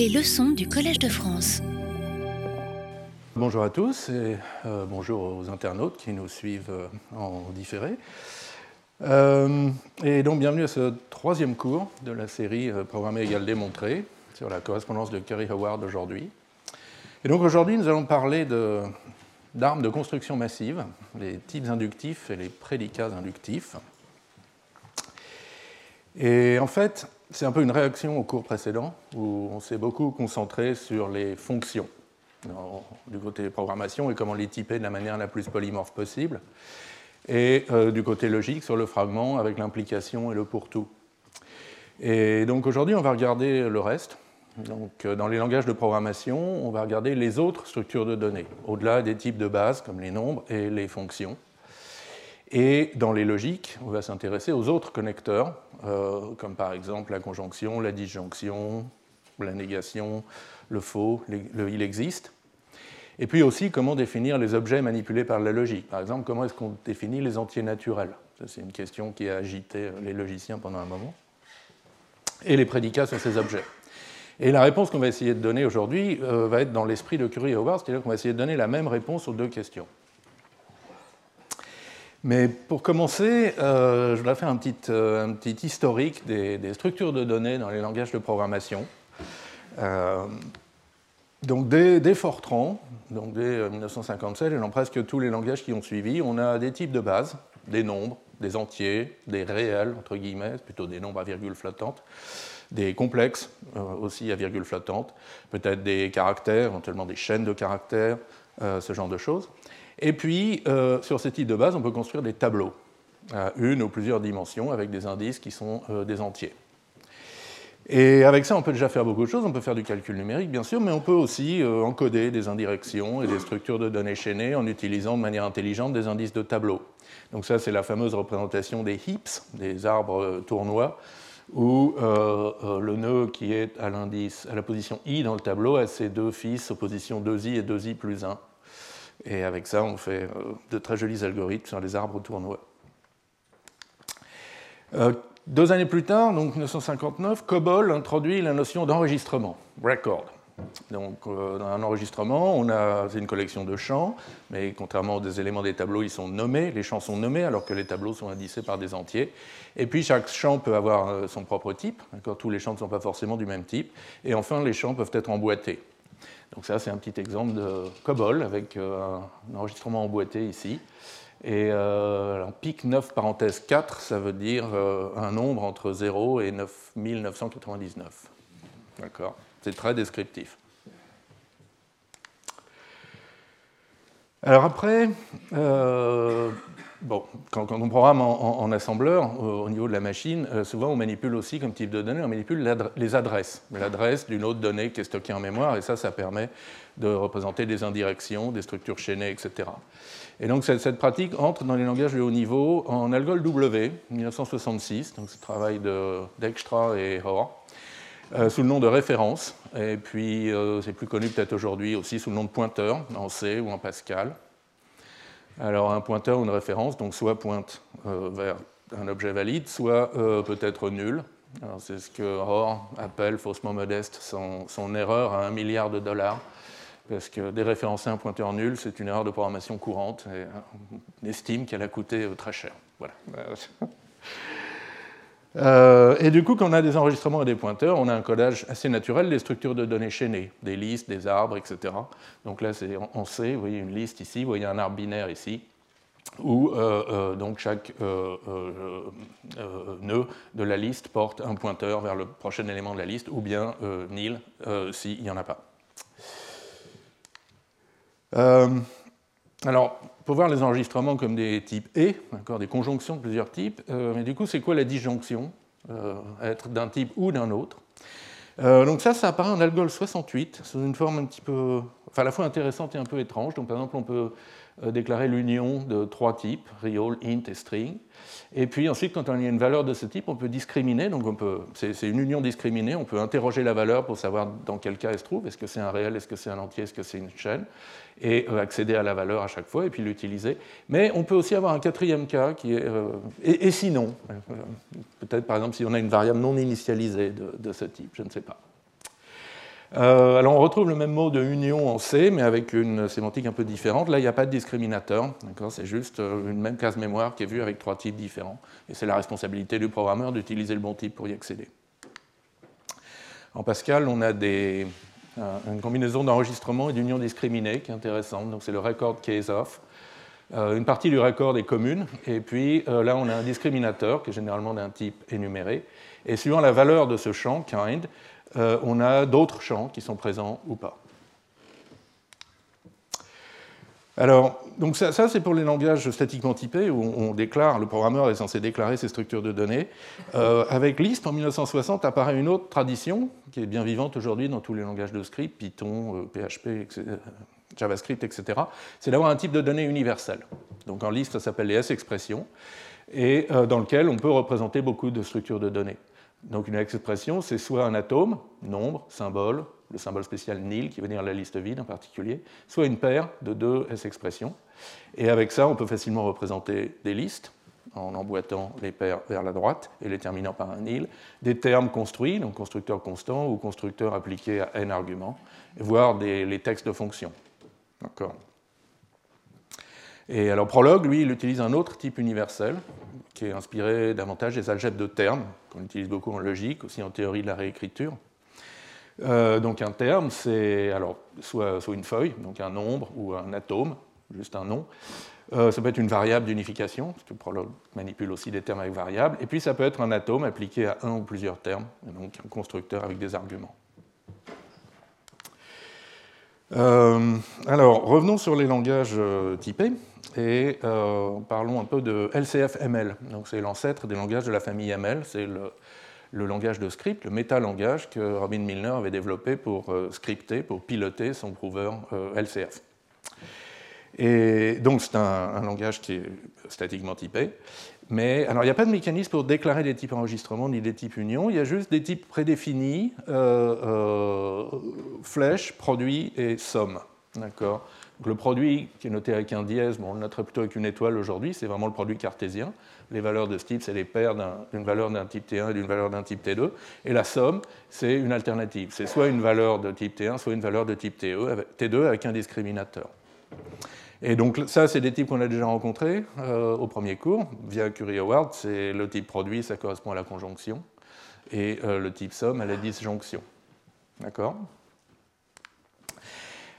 Les leçons du Collège de France. Bonjour à tous et euh, bonjour aux internautes qui nous suivent euh, en différé. Euh, et donc bienvenue à ce troisième cours de la série Programmé égale démontré sur la correspondance de Kerry Howard aujourd'hui. Et donc aujourd'hui nous allons parler d'armes de, construction massive, les types inductifs et les prédicats inductifs. Et en fait, c'est un peu une réaction au cours précédent où on s'est beaucoup concentré sur les fonctions du côté des programmations et comment les typer de la manière la plus polymorphe possible, et euh, du côté logique sur le fragment avec l'implication et le pour-tout. Et donc aujourd'hui, on va regarder le reste. Donc, euh, dans les langages de programmation, on va regarder les autres structures de données, au-delà des types de base comme les nombres et les fonctions. Et dans les logiques, on va s'intéresser aux autres connecteurs, euh, comme par exemple la conjonction, la disjonction, la négation, le faux, le il existe. Et puis aussi comment définir les objets manipulés par la logique. Par exemple, comment est-ce qu'on définit les entiers naturels? C'est une question qui a agité les logiciens pendant un moment. Et les prédicats sur ces objets. Et la réponse qu'on va essayer de donner aujourd'hui euh, va être dans l'esprit de Curie-Howard, c'est-à-dire qu'on va essayer de donner la même réponse aux deux questions. Mais pour commencer, euh, je voudrais faire un petit, euh, historique des, structures de données dans les langages de programmation. Euh, donc dès, Fortran, donc dès 1957, et dans presque tous les langages qui ont suivi, on a des types de bases, des nombres, des entiers, des réels, entre guillemets, plutôt des nombres à virgule flottante, des complexes aussi à virgule flottante, peut-être des caractères, éventuellement des chaînes de caractères, ce genre de choses. Et puis, euh, sur ces types de base, on peut construire des tableaux à une ou plusieurs dimensions avec des indices qui sont euh, des entiers. Et avec ça, on peut déjà faire beaucoup de choses. On peut faire du calcul numérique, bien sûr, mais on peut aussi euh, encoder des indirections et des structures de données chaînées en utilisant de manière intelligente des indices de tableaux. Donc ça, c'est la fameuse représentation des heaps, des arbres tournois, où le nœud qui est à l'indice, à la position i dans le tableau a ses deux fils aux positions 2i et 2i plus 1. Et avec ça, on fait euh, de très jolis algorithmes sur les arbres tournois. Euh, deux années plus tard, donc 1959, COBOL introduit la notion d'enregistrement, record. Donc, euh, dans un enregistrement, on a une collection de champs, mais contrairement aux éléments des tableaux, ils sont nommés, les champs sont nommés, alors que les tableaux sont indicés par des entiers. Et puis, chaque champ peut avoir son propre type, tous les champs ne sont pas forcément du même type. Et enfin, les champs peuvent être emboîtés. Donc ça, c'est un petit exemple de COBOL avec euh, un enregistrement emboîté ici. Et euh, pic 9 parenthèse 4, ça veut dire euh, un nombre entre 0 et 9999. D'accord C'est très descriptif. Alors après, Quand, on programme en, assembleur, au, niveau de la machine, euh, souvent on manipule aussi comme type de données, on manipule les adresses. L'adresse d'une autre donnée qui est stockée en mémoire, et ça, ça permet de représenter des indirections, des structures chaînées, etc. Et donc cette, pratique entre dans les langages de haut niveau en Algol W, 1966, donc ce travail d'Extra et Hoare, euh, sous le nom de référence, et puis euh, c'est plus connu peut-être aujourd'hui aussi sous le nom de pointeur, en C ou en Pascal. Alors un pointeur ou une référence, donc soit pointe euh, vers un objet valide, soit euh, peut-être nul. C'est ce que Rohr appelle faussement modeste son, erreur à un milliard de dollars, parce que déréférencer un pointeur nul, c'est une erreur de programmation courante, et on estime qu'elle a coûté euh, très cher. Voilà. Euh, et du coup, quand on a des enregistrements et des pointeurs, on a un codage assez naturel des structures de données chaînées, des listes, des arbres, etc. Donc là, en C, vous voyez une liste ici, vous voyez un arbre binaire ici, où euh, euh, donc chaque nœud de la liste porte un pointeur vers le prochain élément de la liste, ou bien nil s'il n'y en a pas. Alors, peut voir les enregistrements comme des types et, des conjonctions de plusieurs types, euh, mais du coup, c'est quoi la disjonction euh, Être d'un type ou d'un autre? Euh, donc ça, ça apparaît en Algol 68, sous une forme un petit peu, enfin à la fois intéressante et un peu étrange. Donc par exemple, on peut déclarer l'union de trois types, real, int et string. Et puis ensuite, quand on a une valeur de ce type, on peut discriminer. Donc on peut, c'est, une union discriminée. On peut interroger la valeur pour savoir dans quel cas elle se trouve. Est-ce que c'est un réel? Est-ce que c'est un entier? Est-ce que c'est une chaîne? Et euh, accéder à la valeur à chaque fois et puis l'utiliser. Mais on peut aussi avoir un quatrième cas qui est euh, et, sinon. Euh, peut-être par exemple si on a une variable non initialisée de ce type. Je ne sais pas. Euh, alors on retrouve le même mot de union en C, mais avec une sémantique un peu différente. Là, il n'y a pas de discriminateur, c'est juste euh, une même case mémoire qui est vue avec trois types différents. Et c'est la responsabilité du programmeur d'utiliser le bon type pour y accéder. En Pascal, on a des, une combinaison d'enregistrement et d'union discriminée qui est intéressante. Donc c'est le record case of. Euh, une partie du record est commune, et puis là on a un discriminateur qui est généralement d'un type énuméré. Et suivant la valeur de ce champ, kind, euh, on a d'autres champs qui sont présents ou pas. Alors, donc ça, c'est pour les langages statiquement typés où on, déclare, le programmeur est censé déclarer ses structures de données. Euh, avec Lisp, en 1960, apparaît une autre tradition qui est bien vivante aujourd'hui dans tous les langages de script, Python, PHP, euh, JavaScript, etc. C'est d'avoir un type de données universel. Donc en Lisp, ça s'appelle les S-expressions, et dans lequel on peut représenter beaucoup de structures de données. Donc une expression, c'est soit un atome, nombre, symbole, le symbole spécial nil qui veut dire la liste vide en particulier, soit une paire de deux S-expressions. Et avec ça, on peut facilement représenter des listes en emboîtant les paires vers la droite et les terminant par un nil, des termes construits, donc constructeur constant ou constructeur appliqué à n arguments, voire des, les textes de fonctions. D'accord et alors Prolog, lui, il utilise un autre type universel, qui est inspiré davantage des algèbres de termes, qu'on utilise beaucoup en logique, aussi en théorie de la réécriture. Euh, donc un terme, c'est alors soit, une feuille, donc un nombre ou un atome, juste un nom. Euh, ça peut être une variable d'unification, parce que Prolog manipule aussi des termes avec variables. Et puis ça peut être un atome appliqué à un ou plusieurs termes, donc un constructeur avec des arguments. Euh, alors, revenons sur les langages typés et euh, parlons un peu de LCF-ML. C'est l'ancêtre des langages de la famille ML, c'est le, langage de script, le métalangage que Robin Milner avait développé pour euh, scripter, pour piloter son prover euh, LCF. Et donc c'est un, langage qui est statiquement typé. Mais alors il n'y a pas de mécanisme pour déclarer des types enregistrement ni des types union, il y a juste des types prédéfinis, flèche, produit et somme. D'accord? Le produit qui est noté avec un dièse, on le noterait plutôt avec une étoile aujourd'hui, c'est vraiment le produit cartésien. Les valeurs de ce type, c'est les paires d'une valeur d'un type T1 et d'une valeur d'un type T2. Et la somme, c'est une alternative. C'est soit une valeur de type T1, soit une valeur de type T2 avec un discriminateur. Et donc ça, c'est des types qu'on a déjà rencontrés euh, au premier cours. Via Curie Award, c'est le type produit, ça correspond à la conjonction. Et euh, le type somme à la disjonction. D'accord?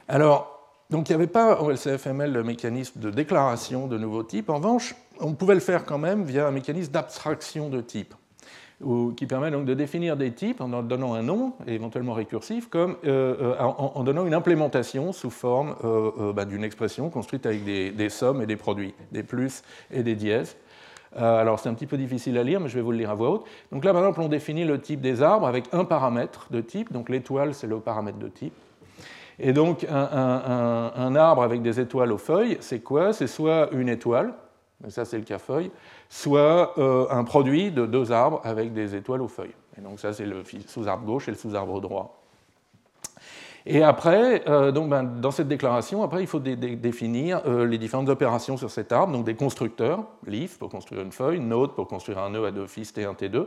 Alors, donc il n'y avait pas au LCFML le mécanisme de déclaration de nouveaux types. En revanche, on pouvait le faire quand même via un mécanisme d'abstraction de types, qui permet donc de définir des types en leur donnant un nom, éventuellement récursif, comme euh, euh, en, donnant une implémentation sous forme euh, bah, d'une expression construite avec des, sommes et des produits, des plus et des dièses. alors c'est un petit peu difficile à lire, mais je vais vous le lire à voix haute. Donc là, par exemple, on définit le type des arbres avec un paramètre de type. Donc l'étoile, c'est le paramètre de type. Et donc, un, arbre avec des étoiles aux feuilles, c'est quoi? C'est soit une étoile, ça c'est le cas feuille, soit euh, un produit de deux arbres avec des étoiles aux feuilles. Et donc ça c'est le sous-arbre gauche et le sous-arbre droit. Et après, euh, donc, ben, dans cette déclaration, après, il faut définir euh, les différentes opérations sur cet arbre, donc des constructeurs, leaf pour construire une feuille, node pour construire un nœud à deux fils T1, T2,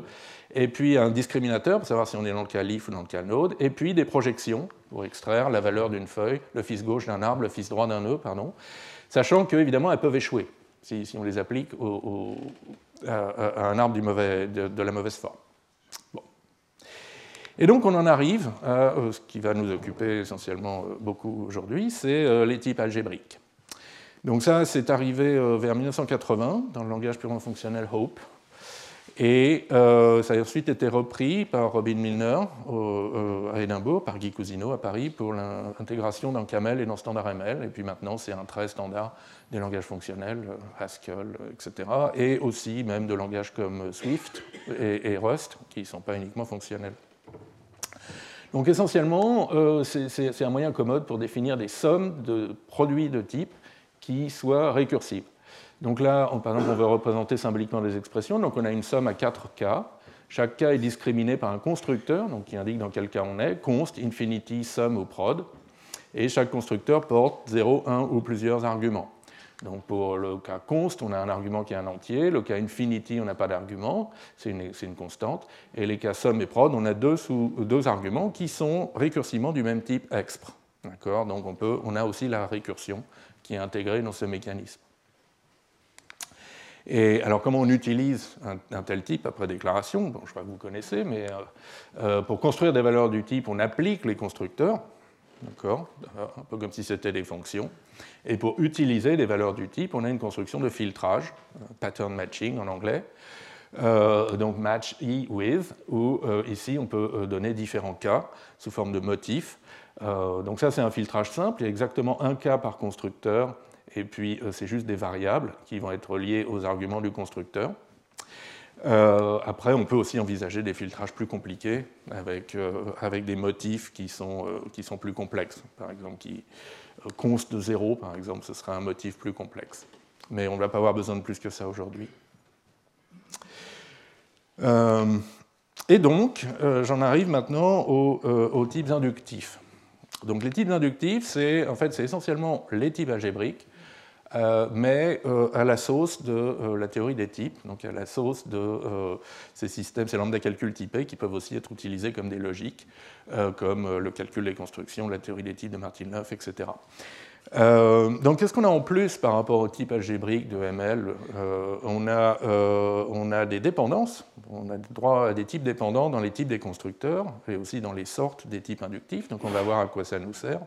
et puis un discriminateur pour savoir si on est dans le cas leaf ou dans le cas node, et puis des projections pour extraire la valeur d'une feuille, le fils gauche d'un arbre, le fils droit d'un nœud, pardon, sachant qu'évidemment, elles peuvent échouer si, on les applique à, un arbre de, de la mauvaise forme. Et donc on en arrive à euh, ce qui va nous occuper essentiellement euh, beaucoup aujourd'hui, c'est euh, les types algébriques. Donc ça, c'est arrivé vers 1980 dans le langage purement fonctionnel Hope. Et ça a ensuite été repris par Robin Milner à Édimbourg, par Guy Cousineau à Paris pour l'intégration dans Camel et dans Standard ML. Et puis maintenant, c'est un trait standard des langages fonctionnels, Haskell, etc. Et aussi même de langages comme Swift et Rust, qui ne sont pas uniquement fonctionnels. Donc essentiellement, euh, c'est un moyen commode pour définir des sommes de produits de type qui soient récursives. Donc là, par exemple, on veut représenter symboliquement des expressions. Donc on a une somme à 4 cas. Chaque cas est discriminé par un constructeur, donc qui indique dans quel cas on est, const, infinity, sum ou prod. Et chaque constructeur porte 0, 1 ou plusieurs arguments. Donc pour le cas const, on a un argument qui est un entier. Le cas infinity, on n'a pas d'argument, c'est une, constante. Et les cas sum et prod, on a deux, arguments qui sont récursivement du même type expr. Donc on, peut, on a aussi la récursion qui est intégrée dans ce mécanisme. Et alors, comment on utilise un, tel type après déclaration? Bon, Je crois que vous connaissez, mais euh, euh, pour construire des valeurs du type, on applique les constructeurs, Un peu comme si c'était des fonctions. Et pour utiliser les valeurs du type, on a une construction de filtrage, euh, pattern matching en anglais. donc match e with, où ici on peut donner différents cas sous forme de motifs. donc ça c'est un filtrage simple, il y a exactement un cas par constructeur et puis euh, c'est juste des variables qui vont être liées aux arguments du constructeur. Euh, après, on peut aussi envisager des filtrages plus compliqués avec, euh, avec des motifs qui sont, qui sont plus complexes. Par exemple, qui const de 0, par exemple, ce sera un motif plus complexe. Mais on ne va pas avoir besoin de plus que ça aujourd'hui. et donc, j'en arrive maintenant aux, aux, types inductifs. Donc, les types inductifs, c'est en fait, essentiellement les types algébriques euh, mais euh, à la sauce de euh, la théorie des types, donc à la sauce de ces systèmes, ces lambda calculs typés qui peuvent aussi être utilisés comme des logiques, comme le calcul des constructions, la théorie des types de Martin-Neuf, etc. donc, qu'est-ce qu'on a en plus par rapport au type algébrique de ML on, a, on, a, des dépendances, on a droit à des types dépendants dans les types des constructeurs et aussi dans les sortes des types inductifs, donc on va voir à quoi ça nous sert.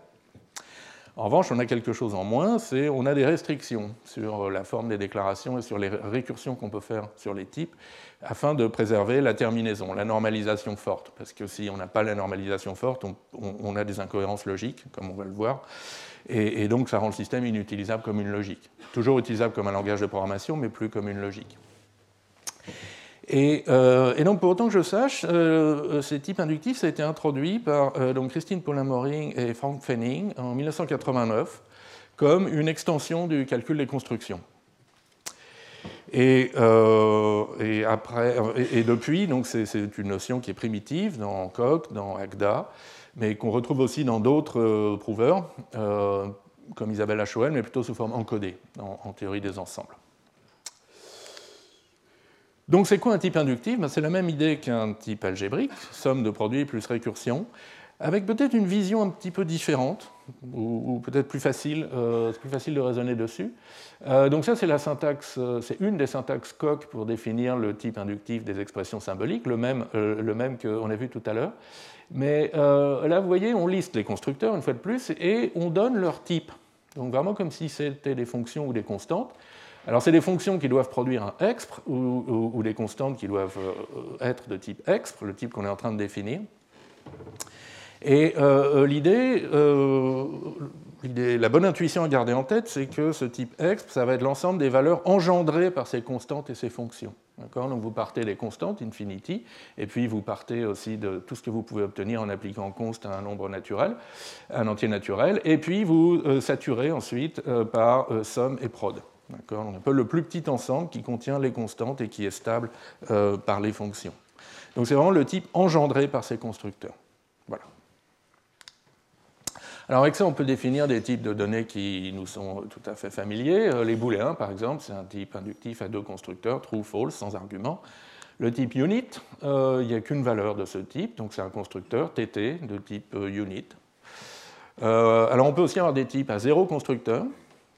En revanche, on a quelque chose en moins, c'est on a des restrictions sur la forme des déclarations et sur les récursions qu'on peut faire sur les types afin de préserver la terminaison, la normalisation forte. Parce que si on n'a pas la normalisation forte, on, a des incohérences logiques, comme on va le voir. Et, et, donc ça rend le système inutilisable comme une logique. Toujours utilisable comme un langage de programmation, mais plus comme une logique. Euh, et, donc, pour autant que je sache, euh, ces types inductifs, ça a été introduit par euh, donc Christine Paulin-Moring et Frank Fenning en 1989 comme une extension du calcul des constructions. Et, après, et, depuis, donc c'est, une notion qui est primitive dans Coq, dans Agda, mais qu'on retrouve aussi dans d'autres prouveurs, comme Isabelle Achoel, mais plutôt sous forme encodée en théorie des ensembles. Donc c'est quoi un type inductif? Ben, C'est la même idée qu'un type algébrique, somme de produits plus récursion, avec peut-être une vision un petit peu différente, ou, peut-être plus facile, euh, plus facile de raisonner dessus. Euh, donc ça c'est la syntaxe, euh, c'est une des syntaxes Coq pour définir le type inductif des expressions symboliques, le même, le même qu'on a vu tout à l'heure. Mais là vous voyez, on liste les constructeurs une fois de plus et on donne leur type. Donc vraiment comme si c'était des fonctions ou des constantes. Alors, c'est des fonctions qui doivent produire un expr ou, des constantes qui doivent euh, être de type expr, le type qu'on est en train de définir. Et euh, euh, l'idée, la bonne intuition à garder en tête, c'est que ce type expr, ça va être l'ensemble des valeurs engendrées par ces constantes et ces fonctions. Donc vous partez des constantes, infinity, et puis vous partez aussi de tout ce que vous pouvez obtenir en appliquant const à un nombre naturel, un entier naturel, et puis vous saturez ensuite par somme et prod. On appelle le plus petit ensemble qui contient les constantes et qui est stable euh, par les fonctions. Donc c'est vraiment le type engendré par ces constructeurs. Voilà. Alors avec ça, on peut définir des types de données qui nous sont tout à fait familiers. Euh, les booléens, par exemple, c'est un type inductif à deux constructeurs, true, false, sans argument. Le type unit, euh, il n'y a qu'une valeur de ce type, donc c'est un constructeur TT de type unit. alors on peut aussi avoir des types à zéro constructeur,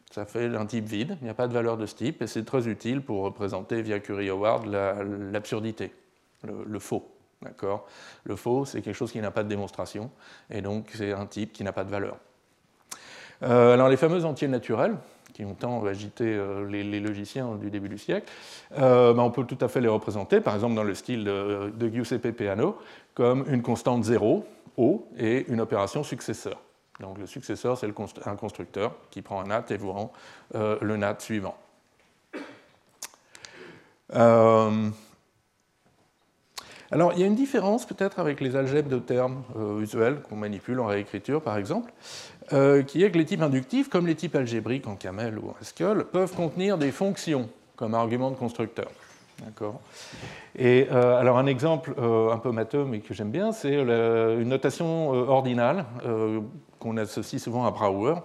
ça fait un type vide, il n'y a pas de valeur de ce type, et c'est très utile pour représenter via Curie-Howard l'absurdité, le, faux. D'accord? Le faux, c'est quelque chose qui n'a pas de démonstration, et donc c'est un type qui n'a pas de valeur. Euh, alors les fameux entiers naturels, qui ont tant agité euh, les, logiciens du début du siècle, euh, ben, on peut tout à fait les représenter, par exemple dans le style de, de Giuseppe Peano, comme une constante 0, O, et une opération successeur. Donc le successeur, c'est un constructeur qui prend un NAT et vous rend euh, le NAT suivant. Euh, alors, il y a une différence peut-être avec les algèbres de termes euh, usuels qu'on manipule en réécriture, par exemple, qui est que les types inductifs, comme les types algébriques en Camel ou en Haskell, peuvent contenir des fonctions comme argument de constructeur. D'accord? Et alors un exemple un peu matheux mais que j'aime bien, c'est une notation ordinale qu'on associe souvent à Brouwer.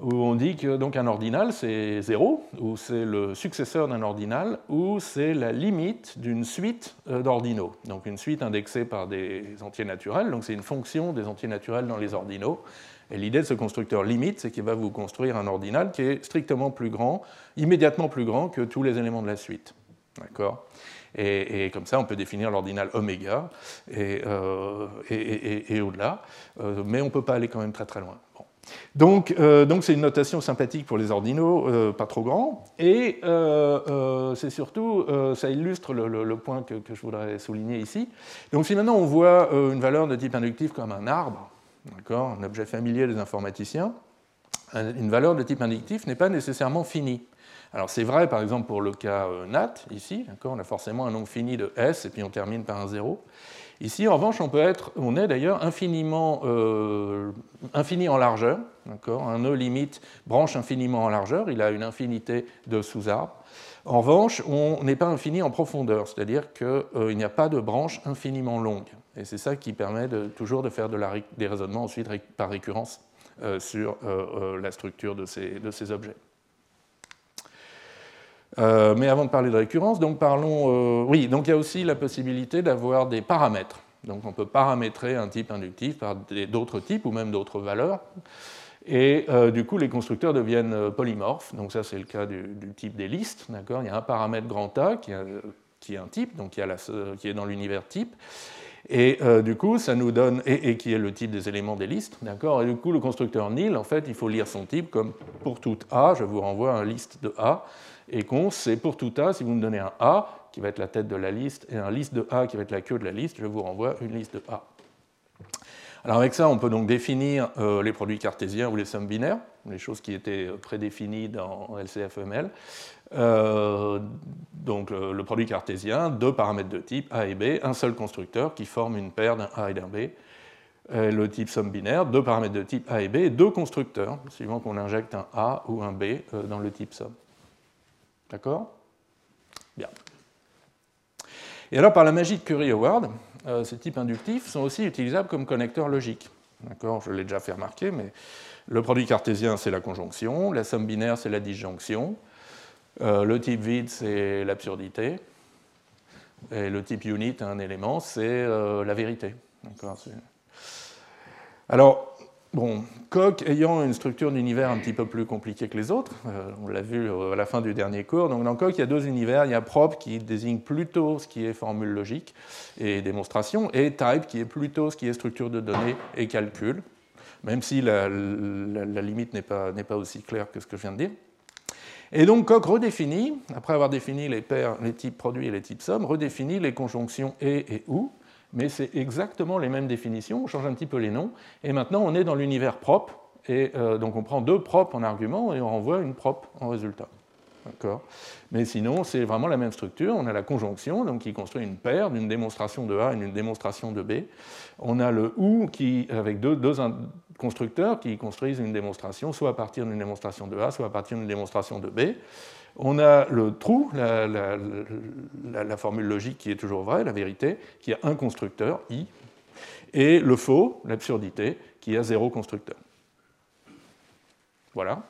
où on dit que donc un ordinal c'est 0, ou c'est le successeur d'un ordinal, ou c'est la limite d'une suite euh, d'ordinaux. Donc une suite indexée par des entiers naturels, donc c'est une fonction des entiers naturels dans les ordinaux. Et l'idée de ce constructeur limite, c'est qu'il va vous construire un ordinal qui est strictement plus grand, immédiatement plus grand que tous les éléments de la suite. D'accord? Et, comme ça, on peut définir l'ordinal oméga et, euh, au-delà, euh, mais on ne peut pas aller quand même très très loin. Donc, euh, donc c'est une notation sympathique pour les ordinaux, pas trop grands, et c'est surtout, ça illustre le, point que, que, je voudrais souligner ici. Donc, si maintenant on voit une valeur de type inductif comme un arbre, un objet familier des informaticiens, une valeur de type inductif n'est pas nécessairement finie. Alors c'est vrai par exemple pour le cas euh, NAT, ici, on a forcément un nombre fini de S et puis on termine par un 0. Ici en revanche on peut être, on est d'ailleurs infiniment euh, infini en largeur, un nœud limite branche infiniment en largeur, il a une infinité de sous-arbres. En revanche, on n'est pas infini en profondeur, c'est-à-dire qu'il euh, n'y a pas de branche infiniment longue. Et c'est ça qui permet de, toujours de faire de des raisonnements ensuite par récurrence sur la structure de ces objets. Euh, mais avant de parler de récurrence, donc parlons. Euh, oui, donc il y a aussi la possibilité d'avoir des paramètres. Donc on peut paramétrer un type inductif par d'autres types ou même d'autres valeurs. Et euh, du coup, les constructeurs deviennent polymorphes. Donc ça, c'est le cas du, type des listes. Il y a un paramètre grand A qui, qui est un type, donc qui, est dans l'univers type. Et du coup, ça nous donne, et, qui est le type des éléments des listes, d'accord? Et du coup, le constructeur nil, en fait, il faut lire son type comme pour tout A, je vous renvoie à un liste de A, et cons, c'est pour tout A, si vous me donnez un A, qui va être la tête de la liste, et un liste de A qui va être la queue de la liste, je vous renvoie une liste de A. Alors avec ça, on peut donc définir euh, les produits cartésiens ou les sommes binaires, les choses qui étaient prédéfinies dans LCFML. Euh, donc le, produit cartésien, deux paramètres de type A et B, un seul constructeur qui forme une paire d'un A et d'un B. le type somme binaire, deux paramètres de type A et B, deux constructeurs, suivant qu'on injecte un A ou un B euh, dans le type somme. D'accord? Bien. Et alors, par la magie de Curie-Howard, euh, ces types inductifs sont aussi utilisables comme connecteurs logiques. D'accord? Je l'ai déjà fait remarquer, mais le produit cartésien, c'est la conjonction, la somme binaire, c'est la disjonction, euh, le type vide, c'est l'absurdité, et le type unit, un élément, c'est euh, la vérité. Alors, Bon, Coq ayant une structure d'univers un petit peu plus compliquée que les autres, euh, on l'a vu à la fin du dernier cours, donc dans Coq il y a deux univers, il y a Prop qui désigne plutôt ce qui est formule logique et démonstration, et Type qui est plutôt ce qui est structure de données et calcul, même si la, limite n'est pas, pas, aussi claire que ce que je viens de dire. Et donc Coq redéfinit, après avoir défini les paires, les types produits et les types sommes, redéfinit les conjonctions et et ou, mais c'est exactement les mêmes définitions, on change un petit peu les noms, et maintenant on est dans l'univers propre, et euh, donc on prend deux propres en argument et on renvoie une propre en résultat. D'accord? Mais sinon, c'est vraiment la même structure. On a la conjonction, donc qui construit une paire d'une démonstration de A et d'une démonstration de B. On a le OU qui, avec deux, deux constructeurs qui construisent une démonstration, soit à partir d'une démonstration de A, soit à partir d'une démonstration de B. On a le trou, la, formule logique qui est toujours vraie, la vérité, qui a un constructeur, i, et le faux, l'absurdité, qui a zéro constructeur. Voilà.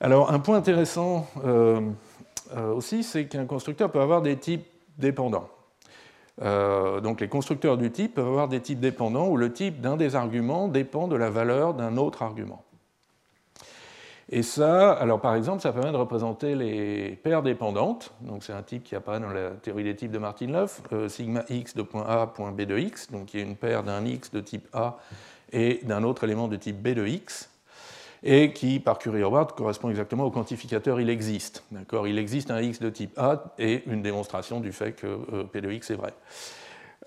Alors, un point intéressant euh, euh, aussi, c'est qu'un constructeur peut avoir des types dépendants. Euh, donc, les constructeurs du type peuvent avoir des types dépendants où le type d'un des arguments dépend de la valeur d'un autre argument. Et ça, alors par exemple, ça permet de représenter les paires dépendantes. Donc c'est un type qui apparaît dans la théorie des types de Martin-Löf, euh, sigma x de point A, point B de x, donc qui est une paire d'un x de type A et d'un autre élément de type B de x, et qui, par Curie-Howard, correspond exactement au quantificateur il existe. Il existe un x de type A et une démonstration du fait que euh, P de x est vrai.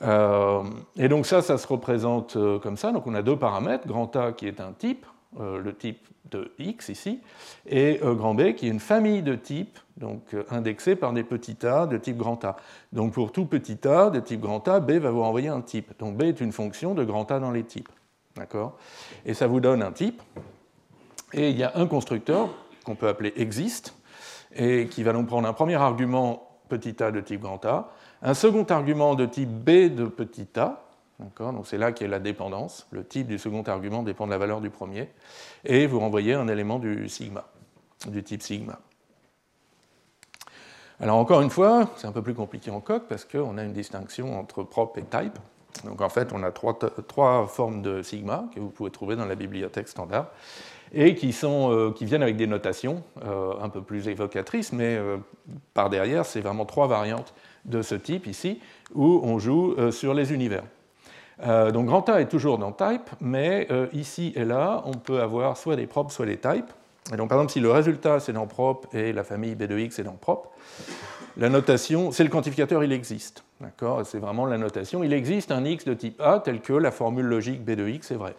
Euh, et donc ça, ça se représente comme ça. Donc on a deux paramètres, grand A qui est un type, le type de X ici, et euh, grand B qui est une famille de types donc, euh, indexée par des petits a de type grand A. Donc pour tout petit a de type grand A, B va vous renvoyer un type. Donc B est une fonction de grand A dans les types. D'accord? Et ça vous donne un type. Et il y a un constructeur qu'on peut appeler existe, et qui va donc prendre un premier argument petit a de type grand A, un second argument de type B de petit a, Donc c'est là qu'est la dépendance. Le type du second argument dépend de la valeur du premier. Et vous renvoyez un élément du sigma, du type sigma. Alors encore une fois, c'est un peu plus compliqué en coq parce qu'on a une distinction entre prop et type. Donc en fait, on a trois, trois, formes de sigma que vous pouvez trouver dans la bibliothèque standard et qui, sont, euh, qui viennent avec des notations euh, un peu plus évocatrices, mais euh, par derrière, c'est vraiment trois variantes de ce type ici où on joue sur les univers. Donc grand A est toujours dans type, mais ici et là, on peut avoir soit des props, soit des types. Et donc par exemple, si le résultat c'est dans prop et la famille B de X est dans prop, la notation, c'est le quantificateur, il existe. D'accord? C'est vraiment la notation. Il existe un x de type A tel que la formule logique B de x est vraie.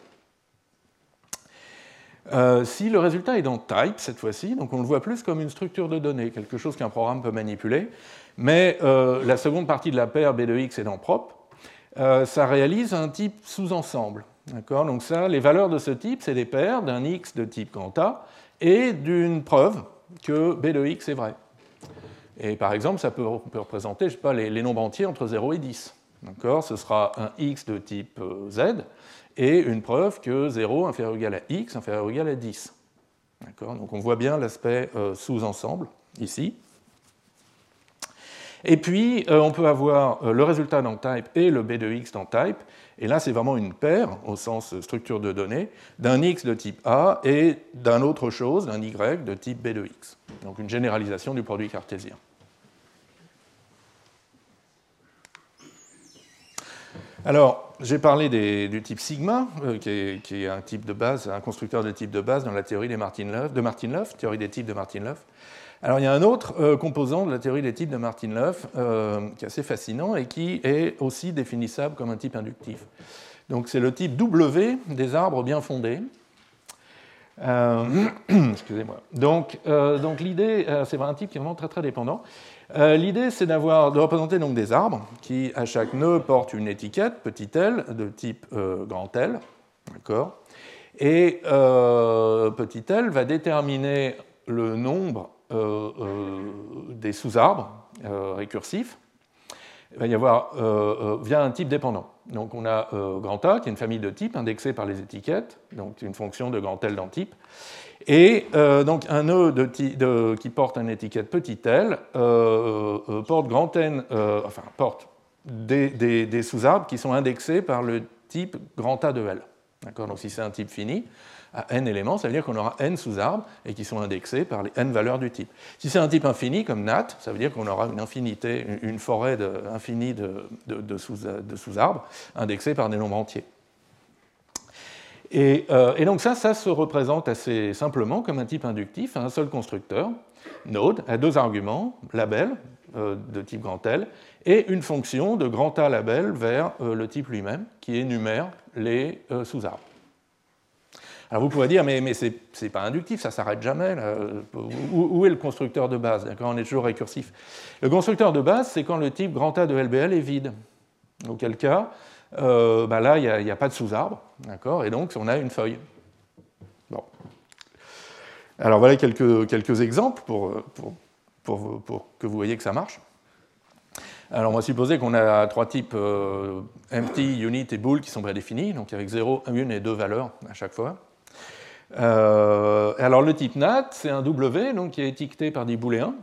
Euh, si le résultat est dans type cette fois-ci, donc on le voit plus comme une structure de données, quelque chose qu'un programme peut manipuler, mais euh, la seconde partie de la paire B de x est dans prop, euh, ça réalise un type sous-ensemble. Donc ça, les valeurs de ce type, c'est des paires d'un x de type grand A et d'une preuve que B de x est vrai. Et par exemple, ça peut, représenter je sais pas, les, nombres entiers entre 0 et 10. Ce sera un x de type euh, z et une preuve que 0 inférieur ou égal à x inférieur ou égal à 10. Donc on voit bien l'aspect euh, sous-ensemble ici. Et puis, euh, on peut avoir le résultat dans type et le b de x dans type. Et là, c'est vraiment une paire, au sens structure de données, d'un x de type A et d'un autre chose, d'un y de type b de x. Donc une généralisation du produit cartésien. Alors, j'ai parlé du type sigma, euh, qui, est, un type de base, un constructeur de type de base dans la théorie de Martin-Löf, théorie des types de Martin-Löf. Alors, il y a un autre euh, composant de la théorie des types de Martin-Löf euh, qui est assez fascinant et qui est aussi définissable comme un type inductif. Donc, c'est le type W des arbres bien fondés. Excusez-moi. Donc, l'idée, c'est un type qui est vraiment très très dépendant. Euh, l'idée, c'est de représenter donc des arbres qui, à chaque nœud, portent une étiquette, petit l, de type euh, grand L. D'accord? Et euh, petit l va déterminer le nombre des sous-arbres récursifs. Il va y avoir via un type dépendant. Donc on a grand A, qui est une famille de types indexée par les étiquettes, donc une fonction de grand L dans type. Et euh, donc un nœud qui porte une étiquette petit l euh, euh, porte grand N, enfin porte des, sous-arbres qui sont indexés par le type grand A de L. Donc si c'est un type fini, à n éléments, ça veut dire qu'on aura n sous-arbres et qui sont indexés par les n valeurs du type. Si c'est un type infini comme NAT, ça veut dire qu'on aura une infinité, une forêt infinie de, sous-arbres indexés par des nombres entiers. Euh, et, donc ça, ça se représente assez simplement comme un type inductif à un seul constructeur, node, à deux arguments, label euh, de type grand L, et une fonction de grand A label vers euh, le type lui-même, qui énumère les sous-arbres. Alors vous pouvez dire, mais, mais ce n'est pas inductif, ça s'arrête jamais. Où, est le constructeur de base on est toujours récursif. Le constructeur de base, c'est quand le type grand A de LBL est vide. Auquel cas, euh, bah là, il n'y a, pas de sous-arbre, d'accord? Et donc, on a une feuille. Bon. Alors, voilà quelques, quelques exemples pour, pour, pour, que vous voyez que ça marche. Alors, on va supposer qu'on a trois types euh, empty, unit et bool qui sont prédéfinis, donc avec 0, 1 et 2 valeurs à chaque fois. Euh, alors, le type nat, c'est un W donc, qui est étiqueté par des booléens.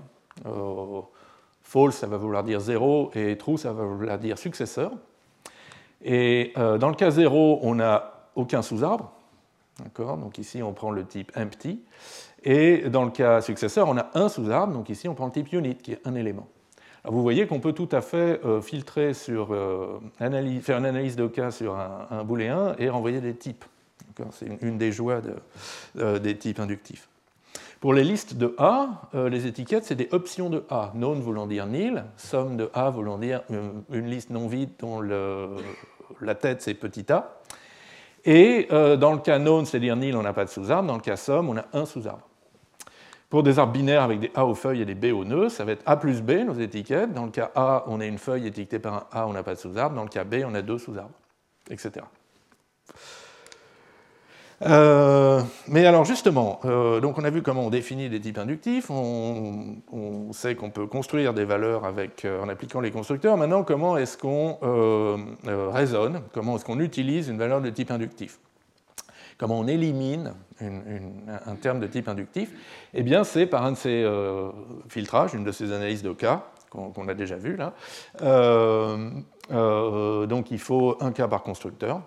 false, ça va vouloir dire 0, et true, ça va vouloir dire successeur. Et euh, dans le cas 0, on n'a aucun sous-arbre. Donc ici, on prend le type empty. Et dans le cas successeur, on a un sous-arbre. Donc ici, on prend le type unit, qui est un élément. Vous voyez qu'on peut tout à fait euh, filtrer sur, euh, faire une analyse de cas sur un, booléen et renvoyer des types. C'est une, des joies des types inductifs. Pour les listes de A, les étiquettes, c'est des options de A. Known voulant dire nil, somme de A voulant dire une liste non vide dont la tête, c'est petit a. Et euh, dans le cas known, c'est-à-dire nil, on n'a pas de sous-arbre. Dans le cas somme, on a un sous-arbre. Pour des arbres binaires avec des A aux feuilles et des B aux nœuds, ça va être A plus B, nos étiquettes. Dans le cas A, on a une feuille étiquetée par un A, on n'a pas de sous-arbre. Dans le cas B, on a deux sous-arbres, etc. Euh, mais alors justement, euh, donc on a vu comment on définit des types inductifs, on, sait qu'on peut construire des valeurs avec, euh, en appliquant les constructeurs. Maintenant, comment est-ce qu'on raisonne, comment est-ce qu'on utilise une valeur de type inductif? Comment on élimine un terme de type inductif? Eh bien, c'est par un de ces filtrages, une de ces analyses de cas qu'on a déjà vu là. donc il faut un cas par constructeur.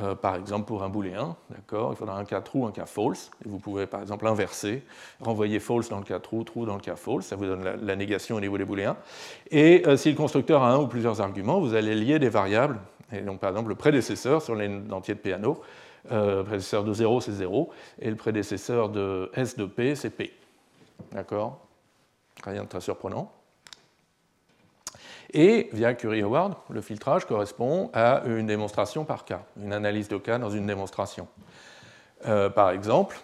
Euh, par exemple, pour un booléen, d'accord, il faudra un cas true, un cas false. Et vous pouvez, par exemple, inverser, renvoyer false dans le cas true, true dans le cas false. Ça vous donne la, négation au niveau des booléens. Et euh, si le constructeur a un ou plusieurs arguments, vous allez lier des variables. Et donc, par exemple, le prédécesseur sur les entiers de piano, euh, le prédécesseur de 0, c'est 0, et le prédécesseur de S de P, c'est P. D'accord? Rien de très surprenant. Et via Curie-Howard, le filtrage correspond à une démonstration par cas, une analyse de cas dans une démonstration. Euh, par exemple,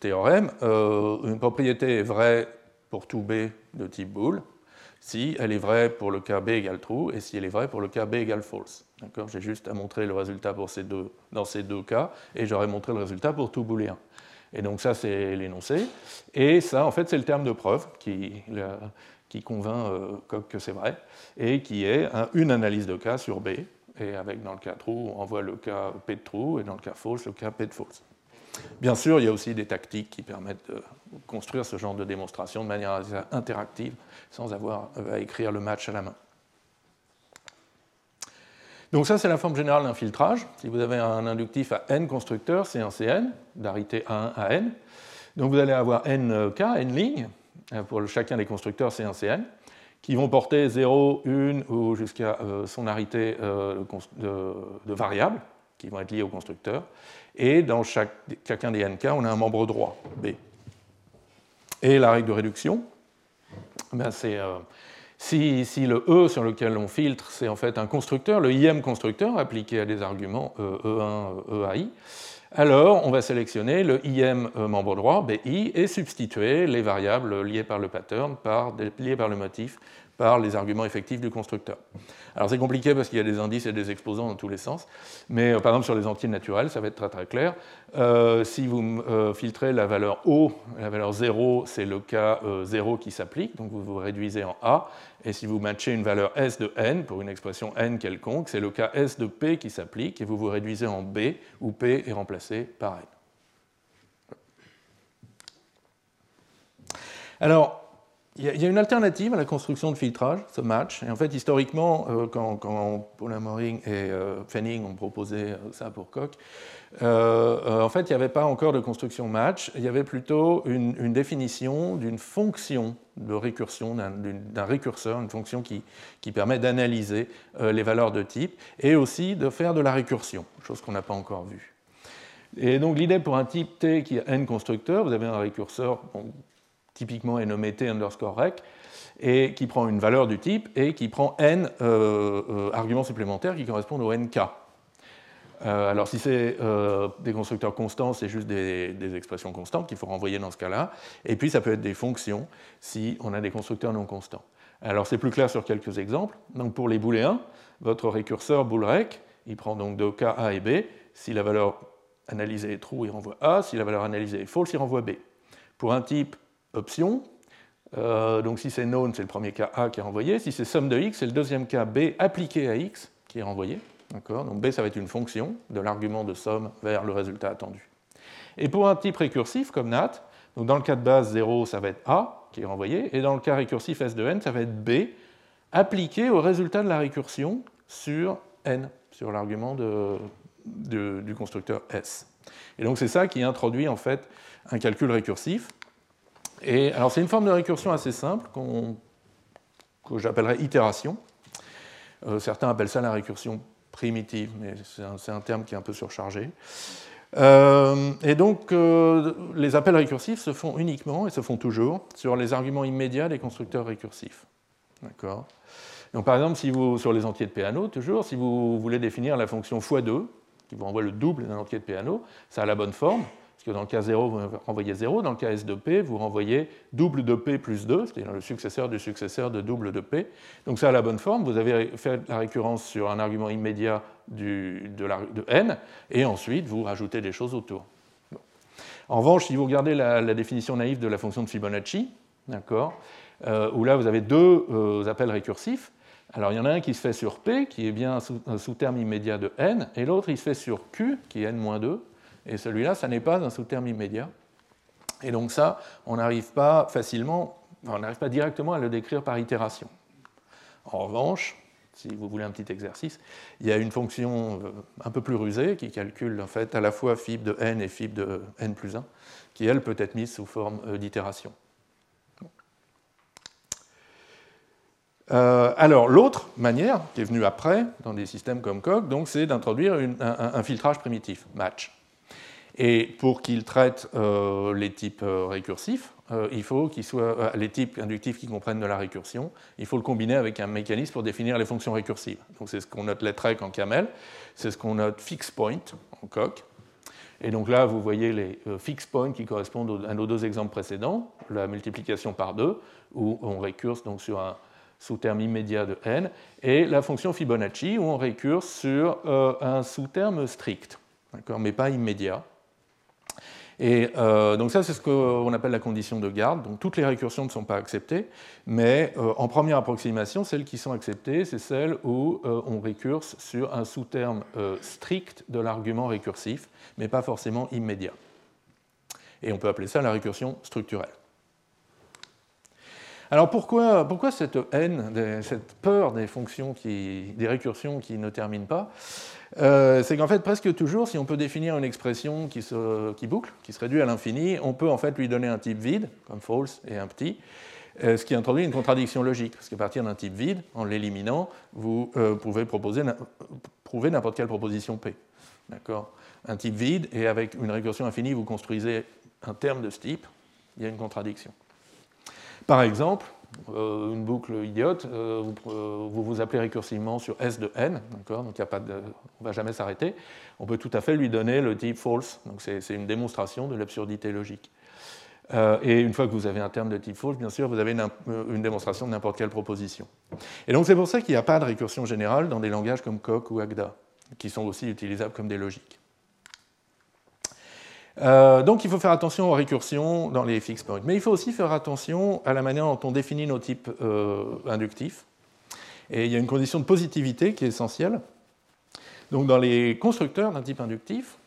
théorème, euh, une propriété est vraie pour tout B de type bool si elle est vraie pour le cas B égale true et si elle est vraie pour le cas B égale false. J'ai juste à montrer le résultat pour ces deux, dans ces deux cas et j'aurais montré le résultat pour tout booléen. Et donc ça, c'est l'énoncé. Et ça, en fait, c'est le terme de preuve qui, qui convainc euh, Coq que c'est vrai, et qui est une analyse de cas sur B, et avec dans le cas true, on envoie le cas P de true, et dans le cas false, le cas P de false. Bien sûr, il y a aussi des tactiques qui permettent de construire ce genre de démonstration de manière interactive, sans avoir à écrire le match à la main. Donc ça, c'est la forme générale d'un filtrage. Si vous avez un inductif à n constructeurs, c'est un Cn, d'arité 1 à n. Donc vous allez avoir n cas, n lignes, pour chacun des constructeurs C1, qui vont porter 0, 1 ou jusqu'à euh, son arité euh, de, variables, qui vont être liées au constructeur. Et dans chacun des nk, on a un membre droit, B. Et la règle de réduction, ben c'est si, si, le E sur lequel on filtre, c'est en fait un constructeur, le IM constructeur appliqué à des arguments E1, e EAI, alors on va sélectionner le IM euh, membre droit, BI, et substituer les variables liées par le pattern, par, liées par le motif, par les arguments effectifs du constructeur. Alors c'est compliqué parce qu'il y a des indices et des exposants dans tous les sens, mais euh, par exemple sur les entiers naturels, ça va être très très clair. Euh, si vous euh, filtrez la valeur O, la valeur 0, c'est le cas 0 qui s'applique, donc vous vous réduisez en A, et si vous matchez une valeur S de n pour une expression n quelconque, c'est le cas S de P qui s'applique, et vous vous réduisez en B, où P est remplacé par n. Alors, il y a une alternative à la construction de filtrage, ce match. Et en fait, historiquement, euh, quand, quand Paul Amoring et euh, Fanning ont proposé euh, ça pour Koch, en fait, il n'y avait pas encore de construction match. Il y avait plutôt une, définition d'une fonction de récursion, d'un récurseur, une fonction qui permet d'analyser les valeurs de type et aussi de faire de la récursion, chose qu'on n'a pas encore vue. Et donc l'idée pour un type T qui a n constructeurs, vous avez un récurseur typiquement est nommé t underscore rec, et qui prend une valeur du type et qui prend n euh, euh, arguments supplémentaires qui correspondent au nk. Euh, alors si c'est des constructeurs constants, c'est juste des, expressions constantes qu'il faut renvoyer dans ce cas-là. Et puis ça peut être des fonctions si on a des constructeurs non constants. Alors c'est plus clair sur quelques exemples. Donc pour les booléens, votre récurseur boolrec, il prend donc deux cas A et B. Si la valeur analysée est true, il renvoie A. Si la valeur analysée est false, il renvoie B. Pour un type option. Euh, donc si c'est known, c'est le premier cas A qui est renvoyé. Si c'est somme de x, c'est le deuxième cas B appliqué à x qui est renvoyé. Donc B, ça va être une fonction de l'argument de somme vers le résultat attendu. Et pour un type récursif comme NAT, donc dans le cas de base 0, ça va être A qui est renvoyé, et dans le cas récursif S de n, ça va être B appliqué au résultat de la récursion sur n, sur l'argument du constructeur S. Et donc c'est ça qui introduit en fait un calcul récursif alors c'est une forme de récursion assez simple que j'appellerais itération. Euh, certains appellent ça la récursion primitive, mais c'est un, terme qui est un peu surchargé. Euh, et donc euh, les appels récursifs se font uniquement et se font toujours sur les arguments immédiats des constructeurs récursifs. D'accord? Donc par exemple, si vous, sur les entiers de Peano, toujours, si vous voulez définir la fonction x2, qui vous envoie le double d'un entier de Peano, ça a la bonne forme que dans le cas 0, vous renvoyez 0, dans le cas S de P, vous renvoyez double de P plus 2, c'est-à-dire le successeur du successeur de double de P. Donc ça a la bonne forme, vous avez fait la récurrence sur un argument immédiat de, de, n, et ensuite vous rajoutez des choses autour. En revanche, si vous regardez la, la, définition naïve de la fonction de Fibonacci, d'accord, euh, où là vous avez deux euh, appels récursifs, alors il y en a un qui se fait sur P, qui est bien un sous-terme immédiat de n, et l'autre il se fait sur Q, qui est n-2, et celui-là, ça n'est pas un sous-terme immédiat. Et donc ça, on n'arrive pas facilement, on n'arrive pas directement à le décrire par itération. En revanche, si vous voulez un petit exercice, il y a une fonction euh, un peu plus rusée qui calcule en fait à la fois fib de n et fib de n plus 1, qui elle peut être mise sous forme euh, d'itération. Euh, alors l'autre manière, qui est venue après dans des systèmes comme Coq, c'est d'introduire un, un, filtrage primitif, match. Et pour qu'il traite les types récursifs, euh, il faut qu'ils soient euh, les types inductifs qui comprennent de la récursion, il faut le combiner avec un mécanisme pour définir les fonctions récursives. Donc c'est ce qu'on note letrec en camel, c'est ce qu'on note fix point en coq. Et donc là, vous voyez les euh, fix points qui correspondent à nos deux exemples précédents, la multiplication par 2, où on récurse donc sur un sous-terme immédiat de n, et la fonction Fibonacci, où on récurse sur un sous-terme strict, mais pas immédiat. Et euh, donc ça, c'est ce qu'on appelle la condition de garde. Donc toutes les récursions ne sont pas acceptées, mais euh, en première approximation, celles qui sont acceptées, c'est celles où euh, on récurse sur un sous-terme strict de l'argument récursif, mais pas forcément immédiat. Et on peut appeler ça la récursion structurelle. Alors pourquoi, pourquoi cette haine, cette peur des fonctions, qui, des récursions qui ne terminent pas? Euh, c'est qu'en fait, presque toujours, si on peut définir une expression qui, qui boucle, qui se réduit à l'infini, on peut en fait lui donner un type vide, comme false et un petit, euh, ce qui introduit une contradiction logique, parce qu'à partir d'un type vide, en l'éliminant, vous euh, pouvez prouver n'importe quelle proposition P. D'accord? Un type vide, et avec une récursion infinie, vous construisez un terme de ce type, il y a une contradiction. Par exemple, euh, une boucle idiote, euh, euh, vous, vous, appelez récursivement sur S de n, donc a pas on ne va jamais s'arrêter. On peut tout à fait lui donner le type false, donc c'est une démonstration de l'absurdité logique. et une fois que vous avez un terme de type false, bien sûr, vous avez une, une démonstration de n'importe quelle proposition. Et donc c'est pour ça qu'il n'y a pas de récursion générale dans des langages comme Coq ou Agda, qui sont aussi utilisables comme des logiques. Euh, donc il faut faire attention aux récursions dans les fixed points. Mais il faut aussi faire attention à la manière dont on définit nos types euh, inductifs. Et il y a une condition de positivité qui est essentielle. Donc dans les constructeurs d'un type inductif,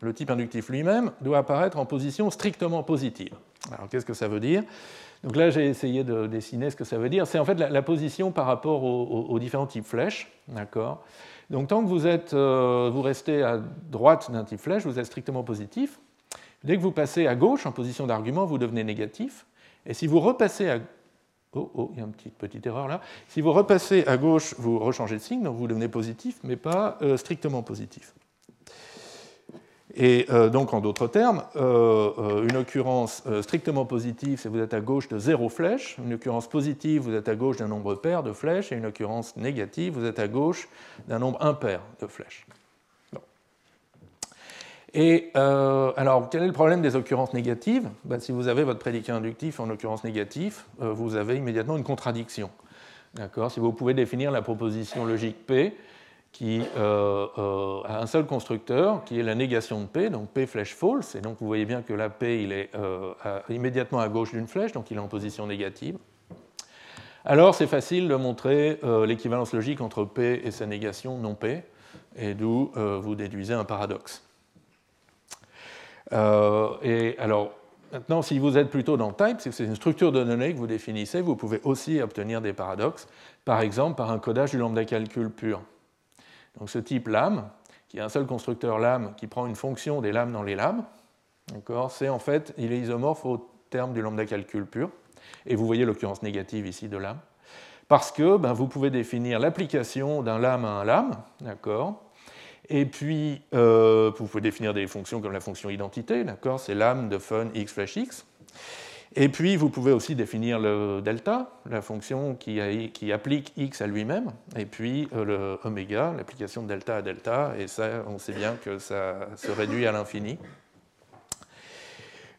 le type inductif lui-même doit apparaître en position strictement positive. Alors qu'est-ce que ça veut dire? Donc là j'ai essayé de dessiner ce que ça veut dire. C'est en fait la, position par rapport aux, différents types flèches. D'accord? Donc tant que vous, êtes, euh, vous restez à droite d'un type flèche, vous êtes strictement positif. Dès que vous passez à gauche en position d'argument, vous devenez négatif. Et si vous repassez à Oh, oh, il y a une petite, petite erreur là. Si vous repassez à gauche, vous rechangez de signe, donc vous devenez positif, mais pas euh, strictement positif. Et euh, donc, en d'autres termes, euh, une occurrence strictement positive, c'est vous êtes à gauche de zéro flèche. Une occurrence positive, vous êtes à gauche d'un nombre pair de flèches. Et une occurrence négative, vous êtes à gauche d'un nombre impair de flèches. Et euh, alors, quel est le problème des occurrences négatives? Ben, Si vous avez votre prédicat inductif en occurrence négative, euh, vous avez immédiatement une contradiction. D'accord? Si vous pouvez définir la proposition logique P qui euh, a un seul constructeur, qui est la négation de P, donc P flèche false, et donc vous voyez bien que là P il est immédiatement à gauche d'une flèche, donc il est en position négative. Alors c'est facile de montrer l'équivalence logique entre P et sa négation non P, et d'où vous déduisez un paradoxe. Euh, et alors, maintenant, si vous êtes plutôt dans type, c'est une structure de données que vous définissez, vous pouvez aussi obtenir des paradoxes, par exemple par un codage du lambda calcul pur. Donc ce type lame, qui est un seul constructeur lame qui prend une fonction des lames dans les lames, c'est en fait, il est isomorphe au terme du lambda calcul pur, et vous voyez l'occurrence négative ici de lame, parce que ben, vous pouvez définir l'application d'un lame à un lame, d'accord, et puis, euh, vous pouvez définir des fonctions comme la fonction identité, C'est l'âme de fun x flash x. Et puis, vous pouvez aussi définir le delta, la fonction qui, applique x à lui-même, et puis euh, le oméga, l'application de delta à delta, et ça, on sait bien que ça se réduit à l'infini.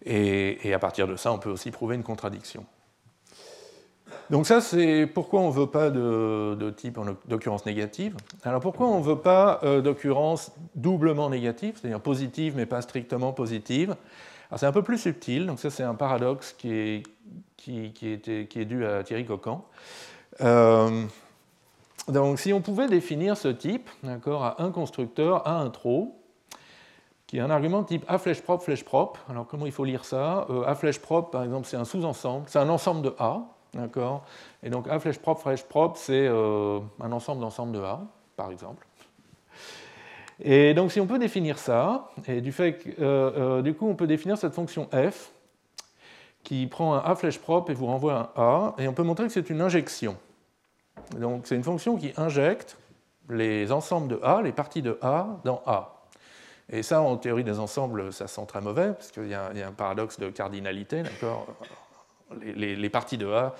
Et, à partir de ça, on peut aussi prouver une contradiction. Donc ça, c'est pourquoi on ne veut pas de, type d'occurrence négative. Alors pourquoi on ne veut pas euh, d'occurrence doublement négative, c'est-à-dire positive mais pas strictement positive? C'est un peu plus subtil, donc ça c'est un paradoxe qui est, qui, qui est dû à Thierry Cocan. Euh, donc si on pouvait définir ce type à un constructeur, à un trop, qui est un argument type A flèche propre, flèche propre. Alors comment il faut lire ça? Euh, A flèche propre, par exemple, c'est un sous-ensemble, c'est un ensemble de A, d'accord? Et donc A flèche propre, flèche propre, c'est euh, un ensemble d'ensembles de A, par exemple. Et donc si on peut définir ça, et du fait que, euh, du coup on peut définir cette fonction f qui prend un A flèche propre et vous renvoie un A, et on peut montrer que c'est une injection. Donc c'est une fonction qui injecte les ensembles de A, les parties de A, dans A. Et ça, en théorie des ensembles, ça sent très mauvais, parce qu'il y, a un paradoxe de cardinalité, d'accord? Les, parties de A